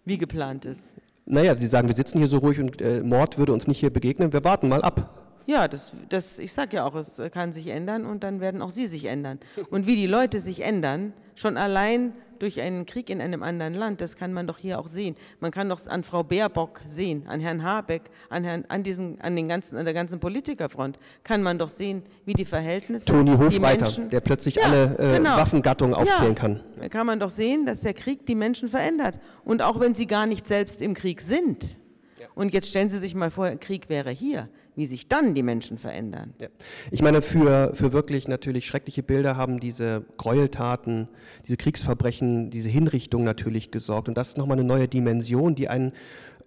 Wie geplant ist? Naja, Sie sagen, wir sitzen hier so ruhig und äh, Mord würde uns nicht hier begegnen. Wir warten mal ab. Ja, das, das, ich sage ja auch, es kann sich ändern und dann werden auch Sie sich ändern. Und wie die Leute sich ändern, schon allein durch einen Krieg in einem anderen Land, das kann man doch hier auch sehen. Man kann doch an Frau Baerbock sehen, an Herrn Habeck, an, Herrn, an, diesen, an, den ganzen, an der ganzen Politikerfront, kann man doch sehen, wie die Verhältnisse. Toni Hofreiter, Menschen, der plötzlich ja, alle äh, genau. Waffengattungen aufzählen ja, kann. Da kann man doch sehen, dass der Krieg die Menschen verändert. Und auch wenn sie gar nicht selbst im Krieg sind. Ja. Und jetzt stellen Sie sich mal vor, Krieg wäre hier wie sich dann die Menschen verändern. Ja. Ich meine, für, für wirklich natürlich schreckliche Bilder haben diese Gräueltaten, diese Kriegsverbrechen, diese Hinrichtung natürlich gesorgt. Und das ist nochmal eine neue Dimension, die einen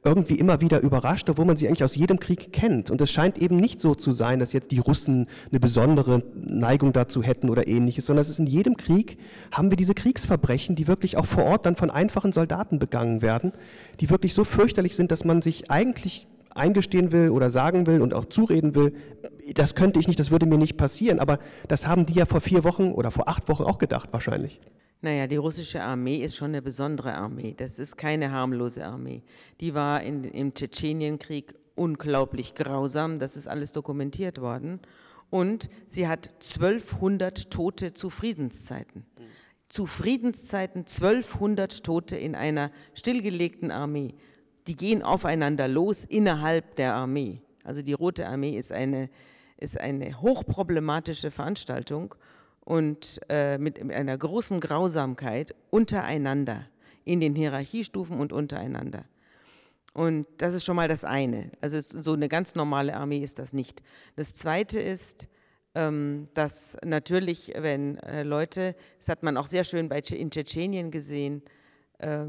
irgendwie immer wieder überrascht, obwohl man sie eigentlich aus jedem Krieg kennt. Und es scheint eben nicht so zu sein, dass jetzt die Russen eine besondere Neigung dazu hätten oder ähnliches, sondern es ist in jedem Krieg, haben wir diese Kriegsverbrechen, die wirklich auch vor Ort dann von einfachen Soldaten begangen werden, die wirklich so fürchterlich sind, dass man sich eigentlich eingestehen will oder sagen will und auch zureden will, das könnte ich nicht, das würde mir nicht passieren. Aber das haben die ja vor vier Wochen oder vor acht Wochen auch gedacht, wahrscheinlich. Naja, die russische Armee ist schon eine besondere Armee. Das ist keine harmlose Armee. Die war in, im Tschetschenienkrieg unglaublich grausam. Das ist alles dokumentiert worden. Und sie hat 1200 Tote zu Friedenszeiten. Zu Friedenszeiten 1200 Tote in einer stillgelegten Armee die gehen aufeinander los innerhalb der Armee. Also die Rote Armee ist eine, ist eine hochproblematische Veranstaltung und äh, mit, einer großen Grausamkeit untereinander, in den Hierarchiestufen und untereinander. Und das ist schon mal das eine. Also so eine ganz normale Armee ist das nicht. Das zweite ist, ähm, dass natürlich, wenn äh, Leute, das hat man auch sehr schön bei, in Tschetschenien gesehen,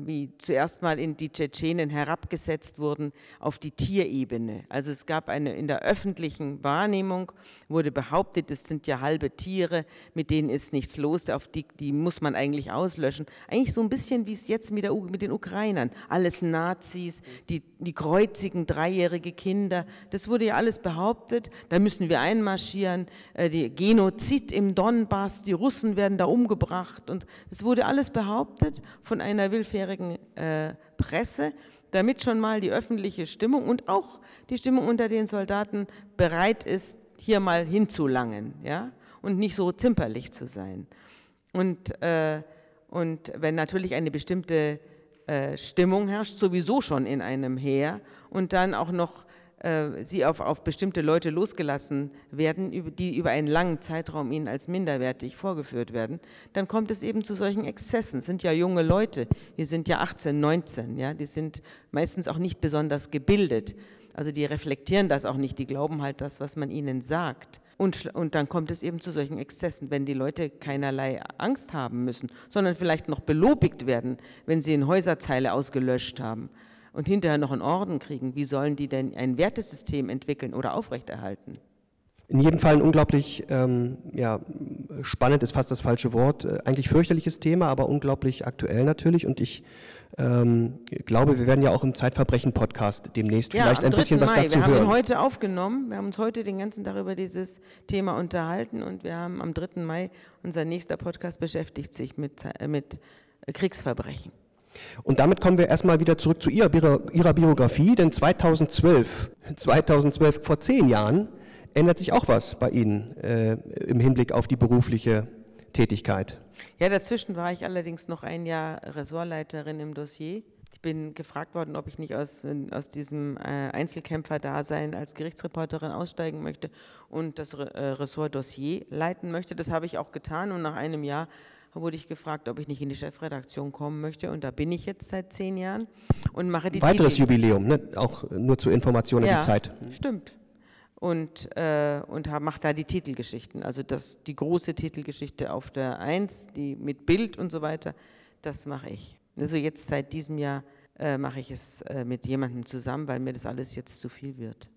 wie zuerst mal in die Tschetschenen herabgesetzt wurden auf die Tierebene. Also es gab eine in der öffentlichen Wahrnehmung wurde behauptet, es sind ja halbe Tiere, mit denen ist nichts los, auf die, die muss man eigentlich auslöschen. Eigentlich so ein bisschen wie es jetzt mit, der, mit den Ukrainern. Alles Nazis, die, die kreuzigen dreijährige Kinder, das wurde ja alles behauptet. Da müssen wir einmarschieren, äh, die Genozid im Donbass, die Russen werden da umgebracht und das wurde alles behauptet von einer willfährigen äh, Presse, damit schon mal die öffentliche Stimmung und auch die Stimmung unter den Soldaten bereit ist, hier mal hinzulangen ja? und nicht so zimperlich zu sein. Und, äh, und wenn natürlich eine bestimmte äh, Stimmung herrscht, sowieso schon in einem Heer und dann auch noch äh, sie auf, auf bestimmte Leute losgelassen werden, die über einen langen Zeitraum ihnen als minderwertig vorgeführt werden, dann kommt es eben zu solchen Exzessen. Es sind ja junge Leute, die sind ja 18, 19, ja, die sind meistens auch nicht besonders gebildet. Also die reflektieren das auch nicht, die glauben halt das, was man ihnen sagt. Und, und dann kommt es eben zu solchen Exzessen, wenn die Leute keinerlei Angst haben müssen, sondern vielleicht noch belobigt werden, wenn sie eine Häuserzeile ausgelöscht haben und hinterher noch einen Orden kriegen, wie sollen die denn ein Wertesystem entwickeln oder aufrechterhalten? In jedem Fall ein unglaublich ähm, ja, spannend ist fast das falsche Wort, äh, eigentlich fürchterliches Thema, aber unglaublich aktuell natürlich. Und ich ähm, glaube, wir werden ja auch im Zeitverbrechen-Podcast demnächst ja, vielleicht ein bisschen Mai. was dazu hören. Wir haben ihn heute aufgenommen. Wir haben uns heute den ganzen Tag über dieses Thema unterhalten und wir haben am 3. Mai, unser nächster Podcast beschäftigt sich mit, äh, mit Kriegsverbrechen. Und damit kommen wir erstmal wieder zurück zu ihrer, ihrer Biografie, denn 2012, 2012, vor zehn Jahren, ändert sich auch was bei Ihnen äh, im Hinblick auf die berufliche Tätigkeit. Ja, dazwischen war ich allerdings noch ein Jahr Ressortleiterin im Dossier. Ich bin gefragt worden, ob ich nicht aus, aus diesem äh, Einzelkämpfer-Dasein als Gerichtsreporterin aussteigen möchte und das äh, Ressort Dossier leiten möchte. Das habe ich auch getan und nach einem Jahr wurde ich gefragt, ob ich nicht in die Chefredaktion kommen möchte. Und da bin ich jetzt seit zehn Jahren und mache die Weiteres Titel. Jubiläum, ne? auch nur zur Information ja, die Zeit. Stimmt. Und, äh, und mache da die Titelgeschichten. Also das, die große Titelgeschichte auf der Eins, die mit Bild und so weiter, das mache ich. Also jetzt seit diesem Jahr äh, mache ich es äh, mit jemandem zusammen, weil mir das alles jetzt zu viel wird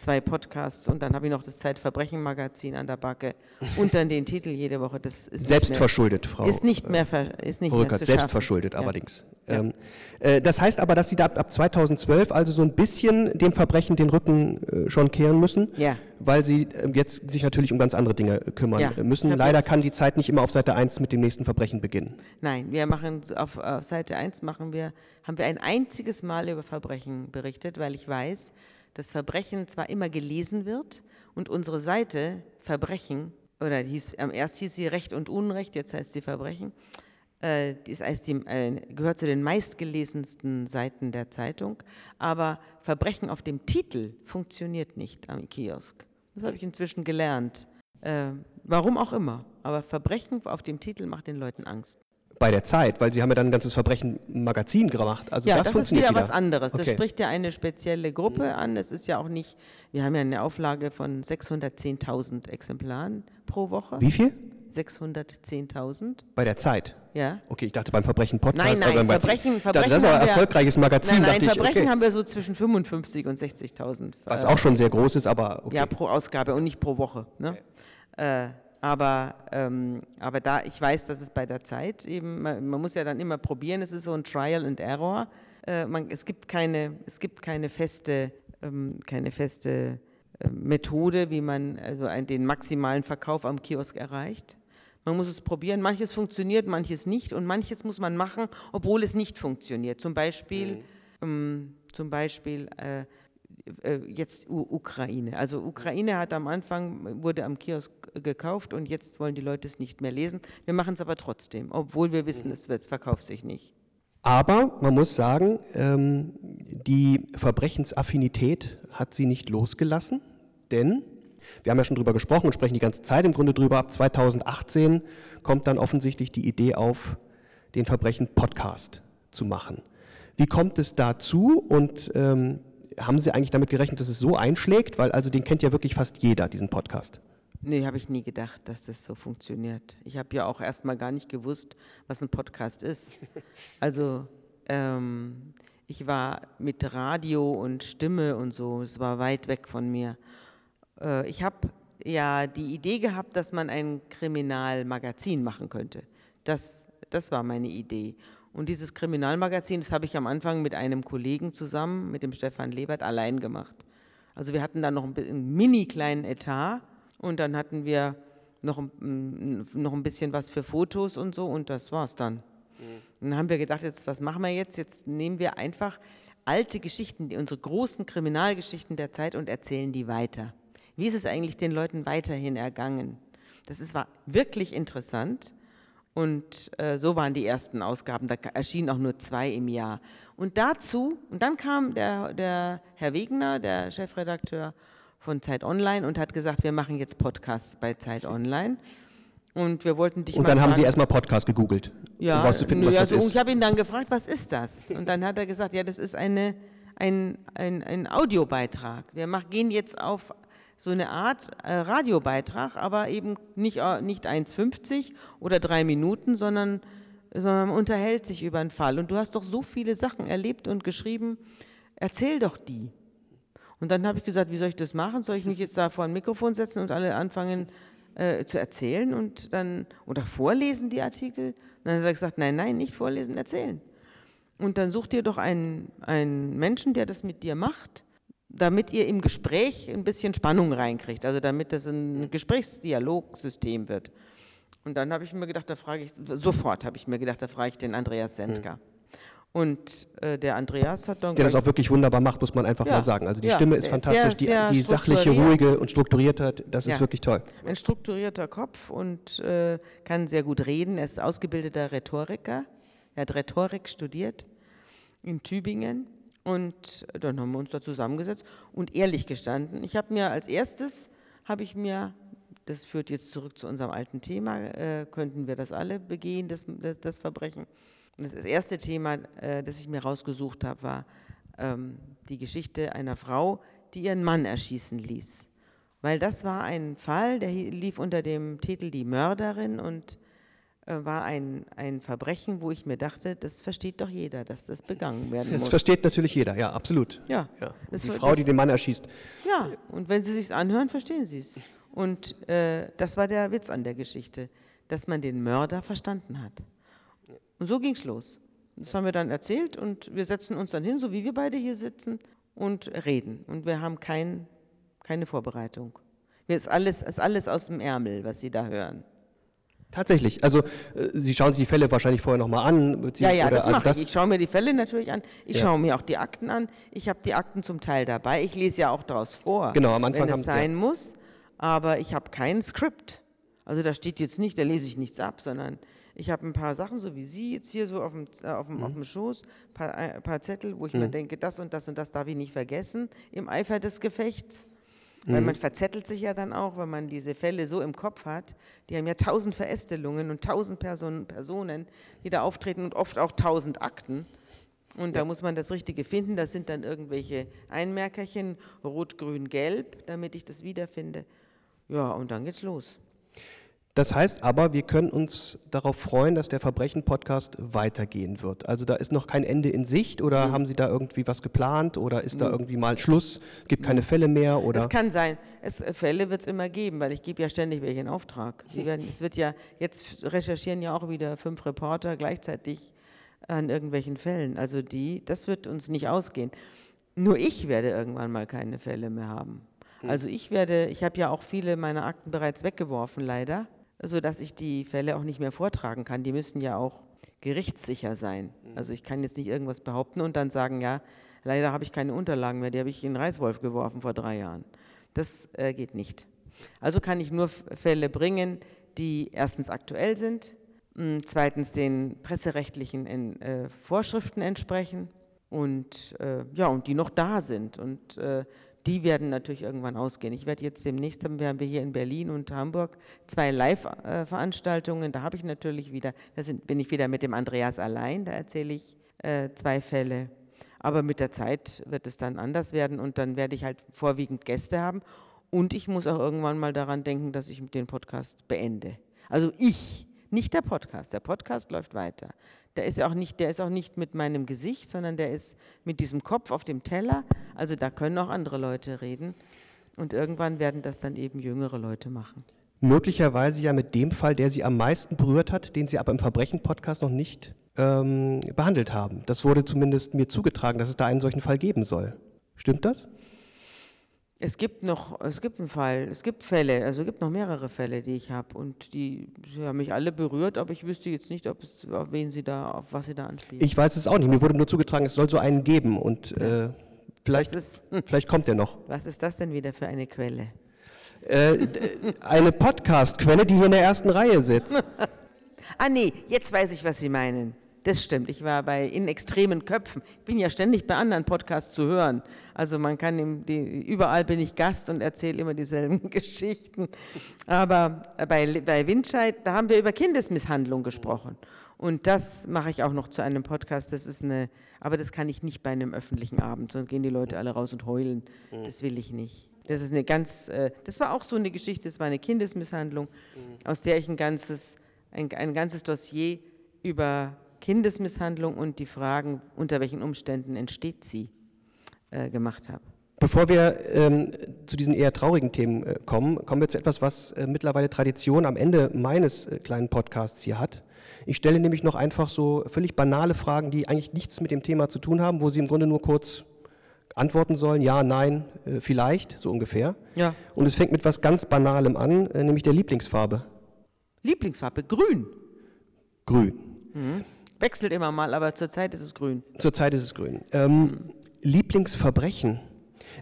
zwei Podcasts und dann habe ich noch das Zeitverbrechen-Magazin an der Backe und dann den Titel jede Woche. Das ist selbstverschuldet, Frau. Ist nicht mehr, ist nicht Rückert, mehr zu selbstverschuldet ja. allerdings. Ja. Ähm, äh, das heißt aber, dass Sie da ab, ab, 2012 also so ein bisschen dem Verbrechen den Rücken äh, schon kehren müssen, ja. weil Sie äh, jetzt sich natürlich um ganz andere Dinge kümmern ja. müssen. Leider kann die Zeit nicht immer auf Seite 1 mit dem nächsten Verbrechen beginnen. Nein, wir machen auf, auf Seite 1 machen wir, haben wir ein einziges Mal über Verbrechen berichtet, weil ich weiß, das Verbrechen zwar immer gelesen wird und unsere Seite Verbrechen, oder hieß, erst hieß sie Recht und Unrecht, jetzt heißt sie Verbrechen, äh, ist als die, äh, gehört zu den meistgelesensten Seiten der Zeitung, aber Verbrechen auf dem Titel funktioniert nicht am Kiosk. Das habe ich inzwischen gelernt. Äh, warum auch immer, aber Verbrechen auf dem Titel macht den Leuten Angst bei der Zeit, weil Sie haben ja dann ein ganzes Verbrechen-Magazin gemacht. Also ja, das, das funktioniert ist wieder, wieder. was anderes. Okay. Das spricht ja eine spezielle Gruppe an. Es ist ja auch nicht, wir haben ja eine Auflage von 610.000 Exemplaren pro Woche. Wie viel? 610.000. Bei der Zeit? Ja. Okay, ich dachte beim Verbrechen-Podcast. Nein, nein, Verbrechen, Verbrechen Das ist ein erfolgreiches Magazin, nein, nein, Verbrechen ich. Okay. haben wir so zwischen 55 und 60.000. Was äh, auch schon sehr groß ist, aber okay. Ja, pro Ausgabe und nicht pro Woche. Ne? Okay. Äh, aber, ähm, aber da, ich weiß, dass es bei der Zeit eben, man, man, muss ja dann immer probieren, es ist so ein Trial and Error. Äh, man, es, gibt keine, es gibt keine feste, ähm, keine feste äh, Methode, wie man also einen, den maximalen Verkauf am Kiosk erreicht. Man muss es probieren. Manches funktioniert, manches nicht. Und manches muss man machen, obwohl es nicht funktioniert. Zum Beispiel, mhm. ähm, zum Beispiel äh, äh, jetzt Ukraine. Also Ukraine hat am Anfang, wurde am Kiosk gekauft und jetzt wollen die Leute es nicht mehr lesen. Wir machen es aber trotzdem, obwohl wir wissen, es wird, verkauft sich nicht. Aber man muss sagen, ähm, die Verbrechensaffinität hat sie nicht losgelassen, denn wir haben ja schon drüber gesprochen und sprechen die ganze Zeit im Grunde drüber. Ab 2018 kommt dann offensichtlich die Idee auf, den Verbrechen-Podcast zu machen. Wie kommt es dazu und ähm, haben Sie eigentlich damit gerechnet, dass es so einschlägt? Weil also den kennt ja wirklich fast jeder, diesen Podcast. Nee, habe ich nie gedacht, dass das so funktioniert. Ich habe ja auch erst mal gar nicht gewusst, was ein Podcast ist. Also ähm, ich war mit Radio und Stimme und so, es war weit weg von mir. Äh, ich habe ja die Idee gehabt, dass man ein Kriminalmagazin machen könnte. Das, das war meine Idee. Und dieses Kriminalmagazin, das habe ich am Anfang mit einem Kollegen zusammen, mit dem Stefan Lebert, allein gemacht. Also wir hatten dann noch einen mini kleinen Etat und dann hatten wir noch ein, noch ein bisschen was für Fotos und so und das war's dann. Mhm. Dann haben wir gedacht, jetzt was machen wir jetzt? Jetzt nehmen wir einfach alte Geschichten, die, unsere großen Kriminalgeschichten der Zeit und erzählen die weiter. Wie ist es eigentlich den Leuten weiterhin ergangen? Das ist, war wirklich interessant. Und äh, so waren die ersten Ausgaben. Da erschienen auch nur zwei im Jahr. Und dazu, und dann kam der, der Herr Wegner, der Chefredakteur von Zeit Online, und hat gesagt, wir machen jetzt Podcasts bei Zeit Online. Und wir wollten dich Und dann haben Sie erstmal Podcast gegoogelt. Ja, um finden, was also, ich habe ihn dann gefragt, was ist das? Und dann hat er gesagt, ja, das ist eine, ein, ein, ein Audiobeitrag. Wir mach, gehen jetzt auf so eine Art äh, Radiobeitrag, aber eben nicht, äh, nicht 1,50 oder drei Minuten, sondern, sondern man unterhält sich über einen Fall. Und du hast doch so viele Sachen erlebt und geschrieben, erzähl doch die. Und dann habe ich gesagt, wie soll ich das machen? Soll ich mich jetzt da vor ein Mikrofon setzen und alle anfangen äh, zu erzählen und dann oder vorlesen die Artikel? Und dann hat er gesagt, nein, nein, nicht vorlesen, erzählen. Und dann such dir doch einen, einen Menschen, der das mit dir macht damit ihr im Gespräch ein bisschen Spannung reinkriegt, also damit das ein Gesprächsdialogsystem wird. Und dann habe ich mir gedacht, da frage ich, sofort habe ich mir gedacht, da frage ich den Andreas Sendker. Mhm. Und äh, der Andreas hat dann. Der das auch wirklich wunderbar macht, muss man einfach ja, mal sagen. Also die ja, Stimme ist fantastisch, sehr, sehr die, die sachliche, ruhige und strukturierte, das ja, ist wirklich toll. Ein strukturierter Kopf und äh, kann sehr gut reden. Er ist ausgebildeter Rhetoriker. Er hat Rhetorik studiert in Tübingen und dann haben wir uns da zusammengesetzt und ehrlich gestanden. Ich habe mir als erstes, habe ich mir, das führt jetzt zurück zu unserem alten Thema, äh, könnten wir das alle begehen, das, das, das Verbrechen. Das erste Thema, äh, das ich mir rausgesucht habe, war ähm, die Geschichte einer Frau, die ihren Mann erschießen ließ. Weil das war ein Fall, der lief unter dem Titel Die Mörderin und äh, war ein, ein Verbrechen, wo ich mir dachte, das versteht doch jeder, dass das begangen werden muss. Das versteht natürlich jeder, ja, absolut. Ja. ja. Die Frau, das, die den Mann erschießt. Ja, und wenn Sie sich anhören, verstehen Sie es. Und äh, das war der Witz an der Geschichte, dass man den Mörder verstanden hat. Und so ging es los. Das haben wir dann erzählt und wir setzen uns dann hin, so wie wir beide hier sitzen und reden. Und wir haben kein, keine Vorbereitung. Es ist alles, ist alles aus dem Ärmel, was Sie da hören. Tatsächlich. Also äh, Sie schauen sich die Fälle wahrscheinlich vorher nochmal an. Ja, ja, das also mache ich. Ich schaue mir die Fälle natürlich an. Ich ja. schaue mir auch die Akten an. Ich habe die Akten zum Teil dabei. Ich lese ja auch daraus vor, genau, am Anfang wenn es sein ja. muss. Aber ich habe kein Skript. Also da steht jetzt nicht, da lese ich nichts ab, sondern ich habe ein paar Sachen, so wie Sie jetzt hier so auf dem, äh, auf dem, mhm. auf dem Schoß, ein paar, ein äh, paar Zettel, wo ich mhm. mir denke, das und das und das darf ich nicht vergessen im Eifer des Gefechts. Weil man mhm. verzettelt sich ja dann auch, wenn man diese Fälle so im Kopf hat. Die haben ja tausend Verästelungen und tausend Person, Personen, die da auftreten und oft auch tausend Akten. Und da muss man das Richtige finden. Das sind dann irgendwelche Einmerkerchen, rot, grün, gelb, damit ich das wiederfinde. Ja, und dann geht's los. Das heißt aber, wir können uns darauf freuen, dass der Verbrechen-Podcast weitergehen wird. Also da ist noch kein Ende in Sicht oder mhm. haben Sie da irgendwie was geplant oder ist mhm. da irgendwie mal Schluss, gibt keine Fälle mehr? Oder? Es kann sein. Es, Fälle wird es immer geben, weil ich gebe ja ständig welche in Auftrag. Werden, es wird ja, jetzt recherchieren ja auch wieder fünf Reporter gleichzeitig an irgendwelchen Fällen. Also die, das wird uns nicht ausgehen. Nur ich werde irgendwann mal keine Fälle mehr haben. Mhm. Also ich werde, ich habe ja auch viele meiner Akten bereits weggeworfen, leider sodass ich die Fälle auch nicht mehr vortragen kann. Die müssen ja auch gerichtssicher sein. Mhm. Also ich kann jetzt nicht irgendwas behaupten und dann sagen, ja, leider habe ich keine Unterlagen mehr, die habe ich in Reißwolf geworfen vor drei Jahren. Das äh, geht nicht. Also kann ich nur Fälle bringen, die erstens aktuell sind, zweitens den presserechtlichen in, äh, Vorschriften entsprechen und, äh, ja, und die noch da sind. Und äh, die werden natürlich irgendwann ausgehen. Ich werde jetzt demnächst, haben wir hier in Berlin und Hamburg zwei Live-Veranstaltungen. Da habe ich natürlich wieder, da bin ich wieder mit dem Andreas allein, da erzähle ich äh, zwei Fälle. Aber mit der Zeit wird es dann anders werden und dann werde ich halt vorwiegend Gäste haben. Und ich muss auch irgendwann mal daran denken, dass ich den Podcast beende. Also ich, nicht der Podcast. Der Podcast läuft weiter. Der ist auch nicht, der ist auch nicht mit meinem Gesicht, sondern der ist mit diesem Kopf auf dem Teller. Also da können auch andere Leute reden. Und irgendwann werden das dann eben jüngere Leute machen. Möglicherweise ja mit dem Fall, der Sie am meisten berührt hat, den Sie aber im Verbrechen-Podcast noch nicht ähm, behandelt haben. Das wurde zumindest mir zugetragen, dass es da einen solchen Fall geben soll. Stimmt das? Es gibt noch, es gibt einen Fall, es gibt Fälle, also es gibt noch mehrere Fälle, die ich habe und die, die haben mich alle berührt, aber ich wüsste jetzt nicht, ob es, auf wen sie da, auf was sie da anspielen. Ich weiß es auch nicht. Mir wurde nur zugetragen, es soll so einen geben und äh, vielleicht, ist, vielleicht kommt der noch. Was ist das denn wieder für eine Quelle? Äh, eine Podcast-Quelle, die hier in der ersten Reihe sitzt. ah nee, jetzt weiß ich, was Sie meinen. Das stimmt. Ich war bei In extremen Köpfen. Ich bin ja ständig bei anderen Podcasts zu hören. Also man kann im, die, überall bin ich Gast und erzähle immer dieselben Geschichten. Aber bei, bei Windscheid, da haben wir über Kindesmisshandlung gesprochen. Und das mache ich auch noch zu einem Podcast. Das ist eine, aber das kann ich nicht bei einem öffentlichen Abend, sonst gehen die Leute alle raus und heulen. Das will ich nicht. Das ist eine ganz, äh, das war auch so eine Geschichte, das war eine Kindesmisshandlung, aus der ich ein ganzes, ein, ein ganzes Dossier über Kindesmisshandlung und die Fragen, unter welchen Umständen entsteht sie, äh, gemacht habe. Bevor wir ähm, zu diesen eher traurigen Themen äh, kommen, kommen wir zu etwas, was äh, mittlerweile Tradition am Ende meines äh, kleinen Podcasts hier hat. Ich stelle nämlich noch einfach so völlig banale Fragen, die eigentlich nichts mit dem Thema zu tun haben, wo Sie im Grunde nur kurz antworten sollen, ja, nein, äh, vielleicht, so ungefähr. Ja. Und es fängt mit was ganz Banalem an, äh, nämlich der Lieblingsfarbe. Lieblingsfarbe, grün. Grün. Mhm. Wechselt immer mal, aber zurzeit ist es grün. Zurzeit ist es grün. Ähm, Lieblingsverbrechen.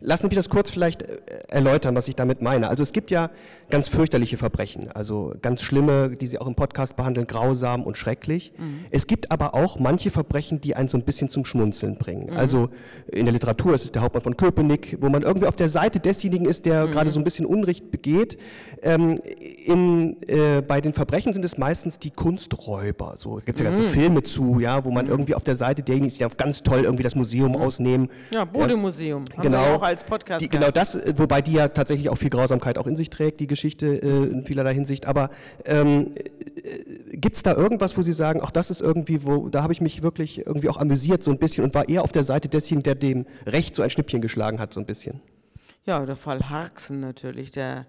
Lassen Sie mich das kurz vielleicht äh, erläutern, was ich damit meine. Also es gibt ja ganz fürchterliche Verbrechen, also ganz schlimme, die Sie auch im Podcast behandeln, grausam und schrecklich. Mhm. Es gibt aber auch manche Verbrechen, die einen so ein bisschen zum Schmunzeln bringen. Mhm. Also in der Literatur ist es der Hauptmann von Köpenick, wo man irgendwie auf der Seite desjenigen ist, der mhm. gerade so ein bisschen Unrecht begeht. Ähm, in, äh, bei den Verbrechen sind es meistens die Kunsträuber. So gibt es ja ganze mhm. Filme zu, ja, wo man mhm. irgendwie auf der Seite derjenigen ist, die ganz toll irgendwie das Museum mhm. ausnehmen. Ja, Bodemuseum. Ja, genau als Podcast. Die, genau das, äh, wobei die ja tatsächlich auch viel Grausamkeit auch in sich trägt, die Geschichte äh, in vielerlei Hinsicht. Aber ähm, äh, gibt es da irgendwas, wo Sie sagen, auch das ist irgendwie, wo da habe ich mich wirklich irgendwie auch amüsiert so ein bisschen und war eher auf der Seite desjenigen, der dem Recht so ein Schnippchen geschlagen hat, so ein bisschen? Ja, der Fall Harksen natürlich, der,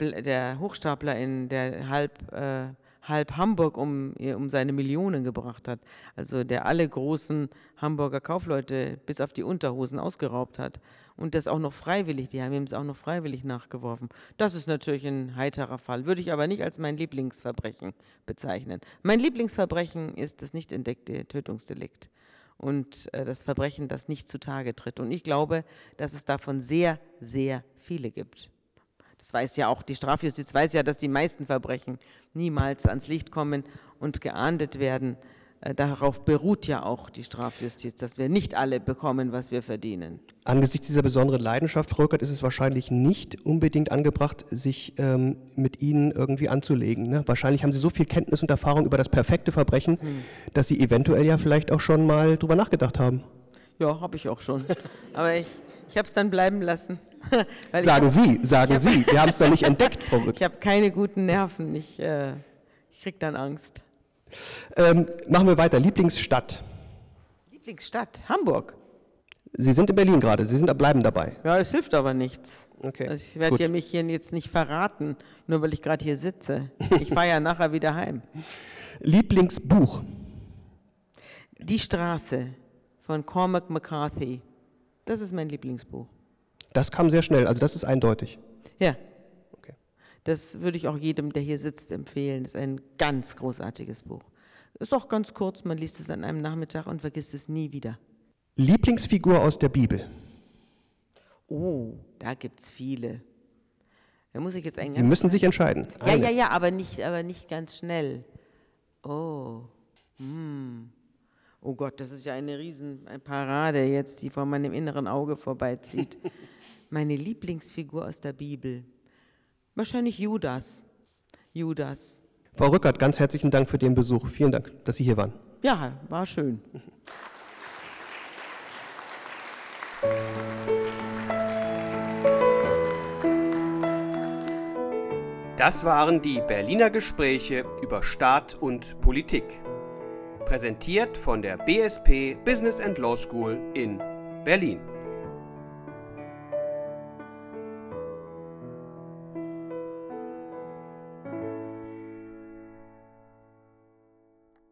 der Hochstapler in der halb äh, halb Hamburg um, um seine Millionen gebracht hat. Also der alle großen Hamburger Kaufleute bis auf die Unterhosen ausgeraubt hat. Und das auch noch freiwillig, die haben ihm es auch noch freiwillig nachgeworfen. Das ist natürlich ein heiterer Fall, würde ich aber nicht als mein Lieblingsverbrechen bezeichnen. Mein Lieblingsverbrechen ist das nicht entdeckte Tötungsdelikt und äh, das Verbrechen, das nicht zutage tritt. Und ich glaube, dass es davon sehr, sehr viele gibt. Das weiß ja auch die Strafjustiz, weiß ja, dass die meisten Verbrechen niemals ans Licht kommen und geahndet werden. Äh, darauf beruht ja auch die Strafjustiz, dass wir nicht alle bekommen, was wir verdienen. Angesichts dieser besonderen Leidenschaft, Frau Rückert, ist es wahrscheinlich nicht unbedingt angebracht, sich ähm, mit Ihnen irgendwie anzulegen. Ne? Wahrscheinlich haben Sie so viel Kenntnis und Erfahrung über das perfekte Verbrechen, hm. dass Sie eventuell ja vielleicht auch schon mal drüber nachgedacht haben. Ja, habe ich auch schon. Aber ich, ich habe es dann bleiben lassen. sagen hab, Sie, sagen Sie. Wir haben es doch nicht entdeckt, Frau Rück. Ich habe keine guten Nerven. Ich, äh, ich kriege dann Angst. Ähm, machen wir weiter. Lieblingsstadt. Lieblingsstadt, Hamburg. Sie sind in Berlin gerade, Sie sind, bleiben dabei. Ja, es hilft aber nichts. Okay, also ich werde ja mich hier jetzt nicht verraten, nur weil ich gerade hier sitze. Ich fahre ja nachher wieder heim. Lieblingsbuch? Die Straße von Cormac McCarthy. Das ist mein Lieblingsbuch. Das kam sehr schnell, also das ist eindeutig. Ja. Das würde ich auch jedem, der hier sitzt, empfehlen. Das ist ein ganz großartiges Buch. Ist auch ganz kurz, man liest es an einem Nachmittag und vergisst es nie wieder. Lieblingsfigur aus der Bibel? Oh, da gibt es viele. Da muss ich jetzt Sie müssen sich entscheiden. Ja, Eine. ja, ja, aber nicht, aber nicht ganz schnell. Oh, hm. Oh Gott, das ist ja eine riesen eine Parade jetzt, die vor meinem inneren Auge vorbeizieht. Meine Lieblingsfigur aus der Bibel. Wahrscheinlich Judas. Judas. Frau Rückert, ganz herzlichen Dank für den Besuch. Vielen Dank, dass Sie hier waren. Ja, war schön. Das waren die Berliner Gespräche über Staat und Politik. Präsentiert von der BSP Business and Law School in Berlin.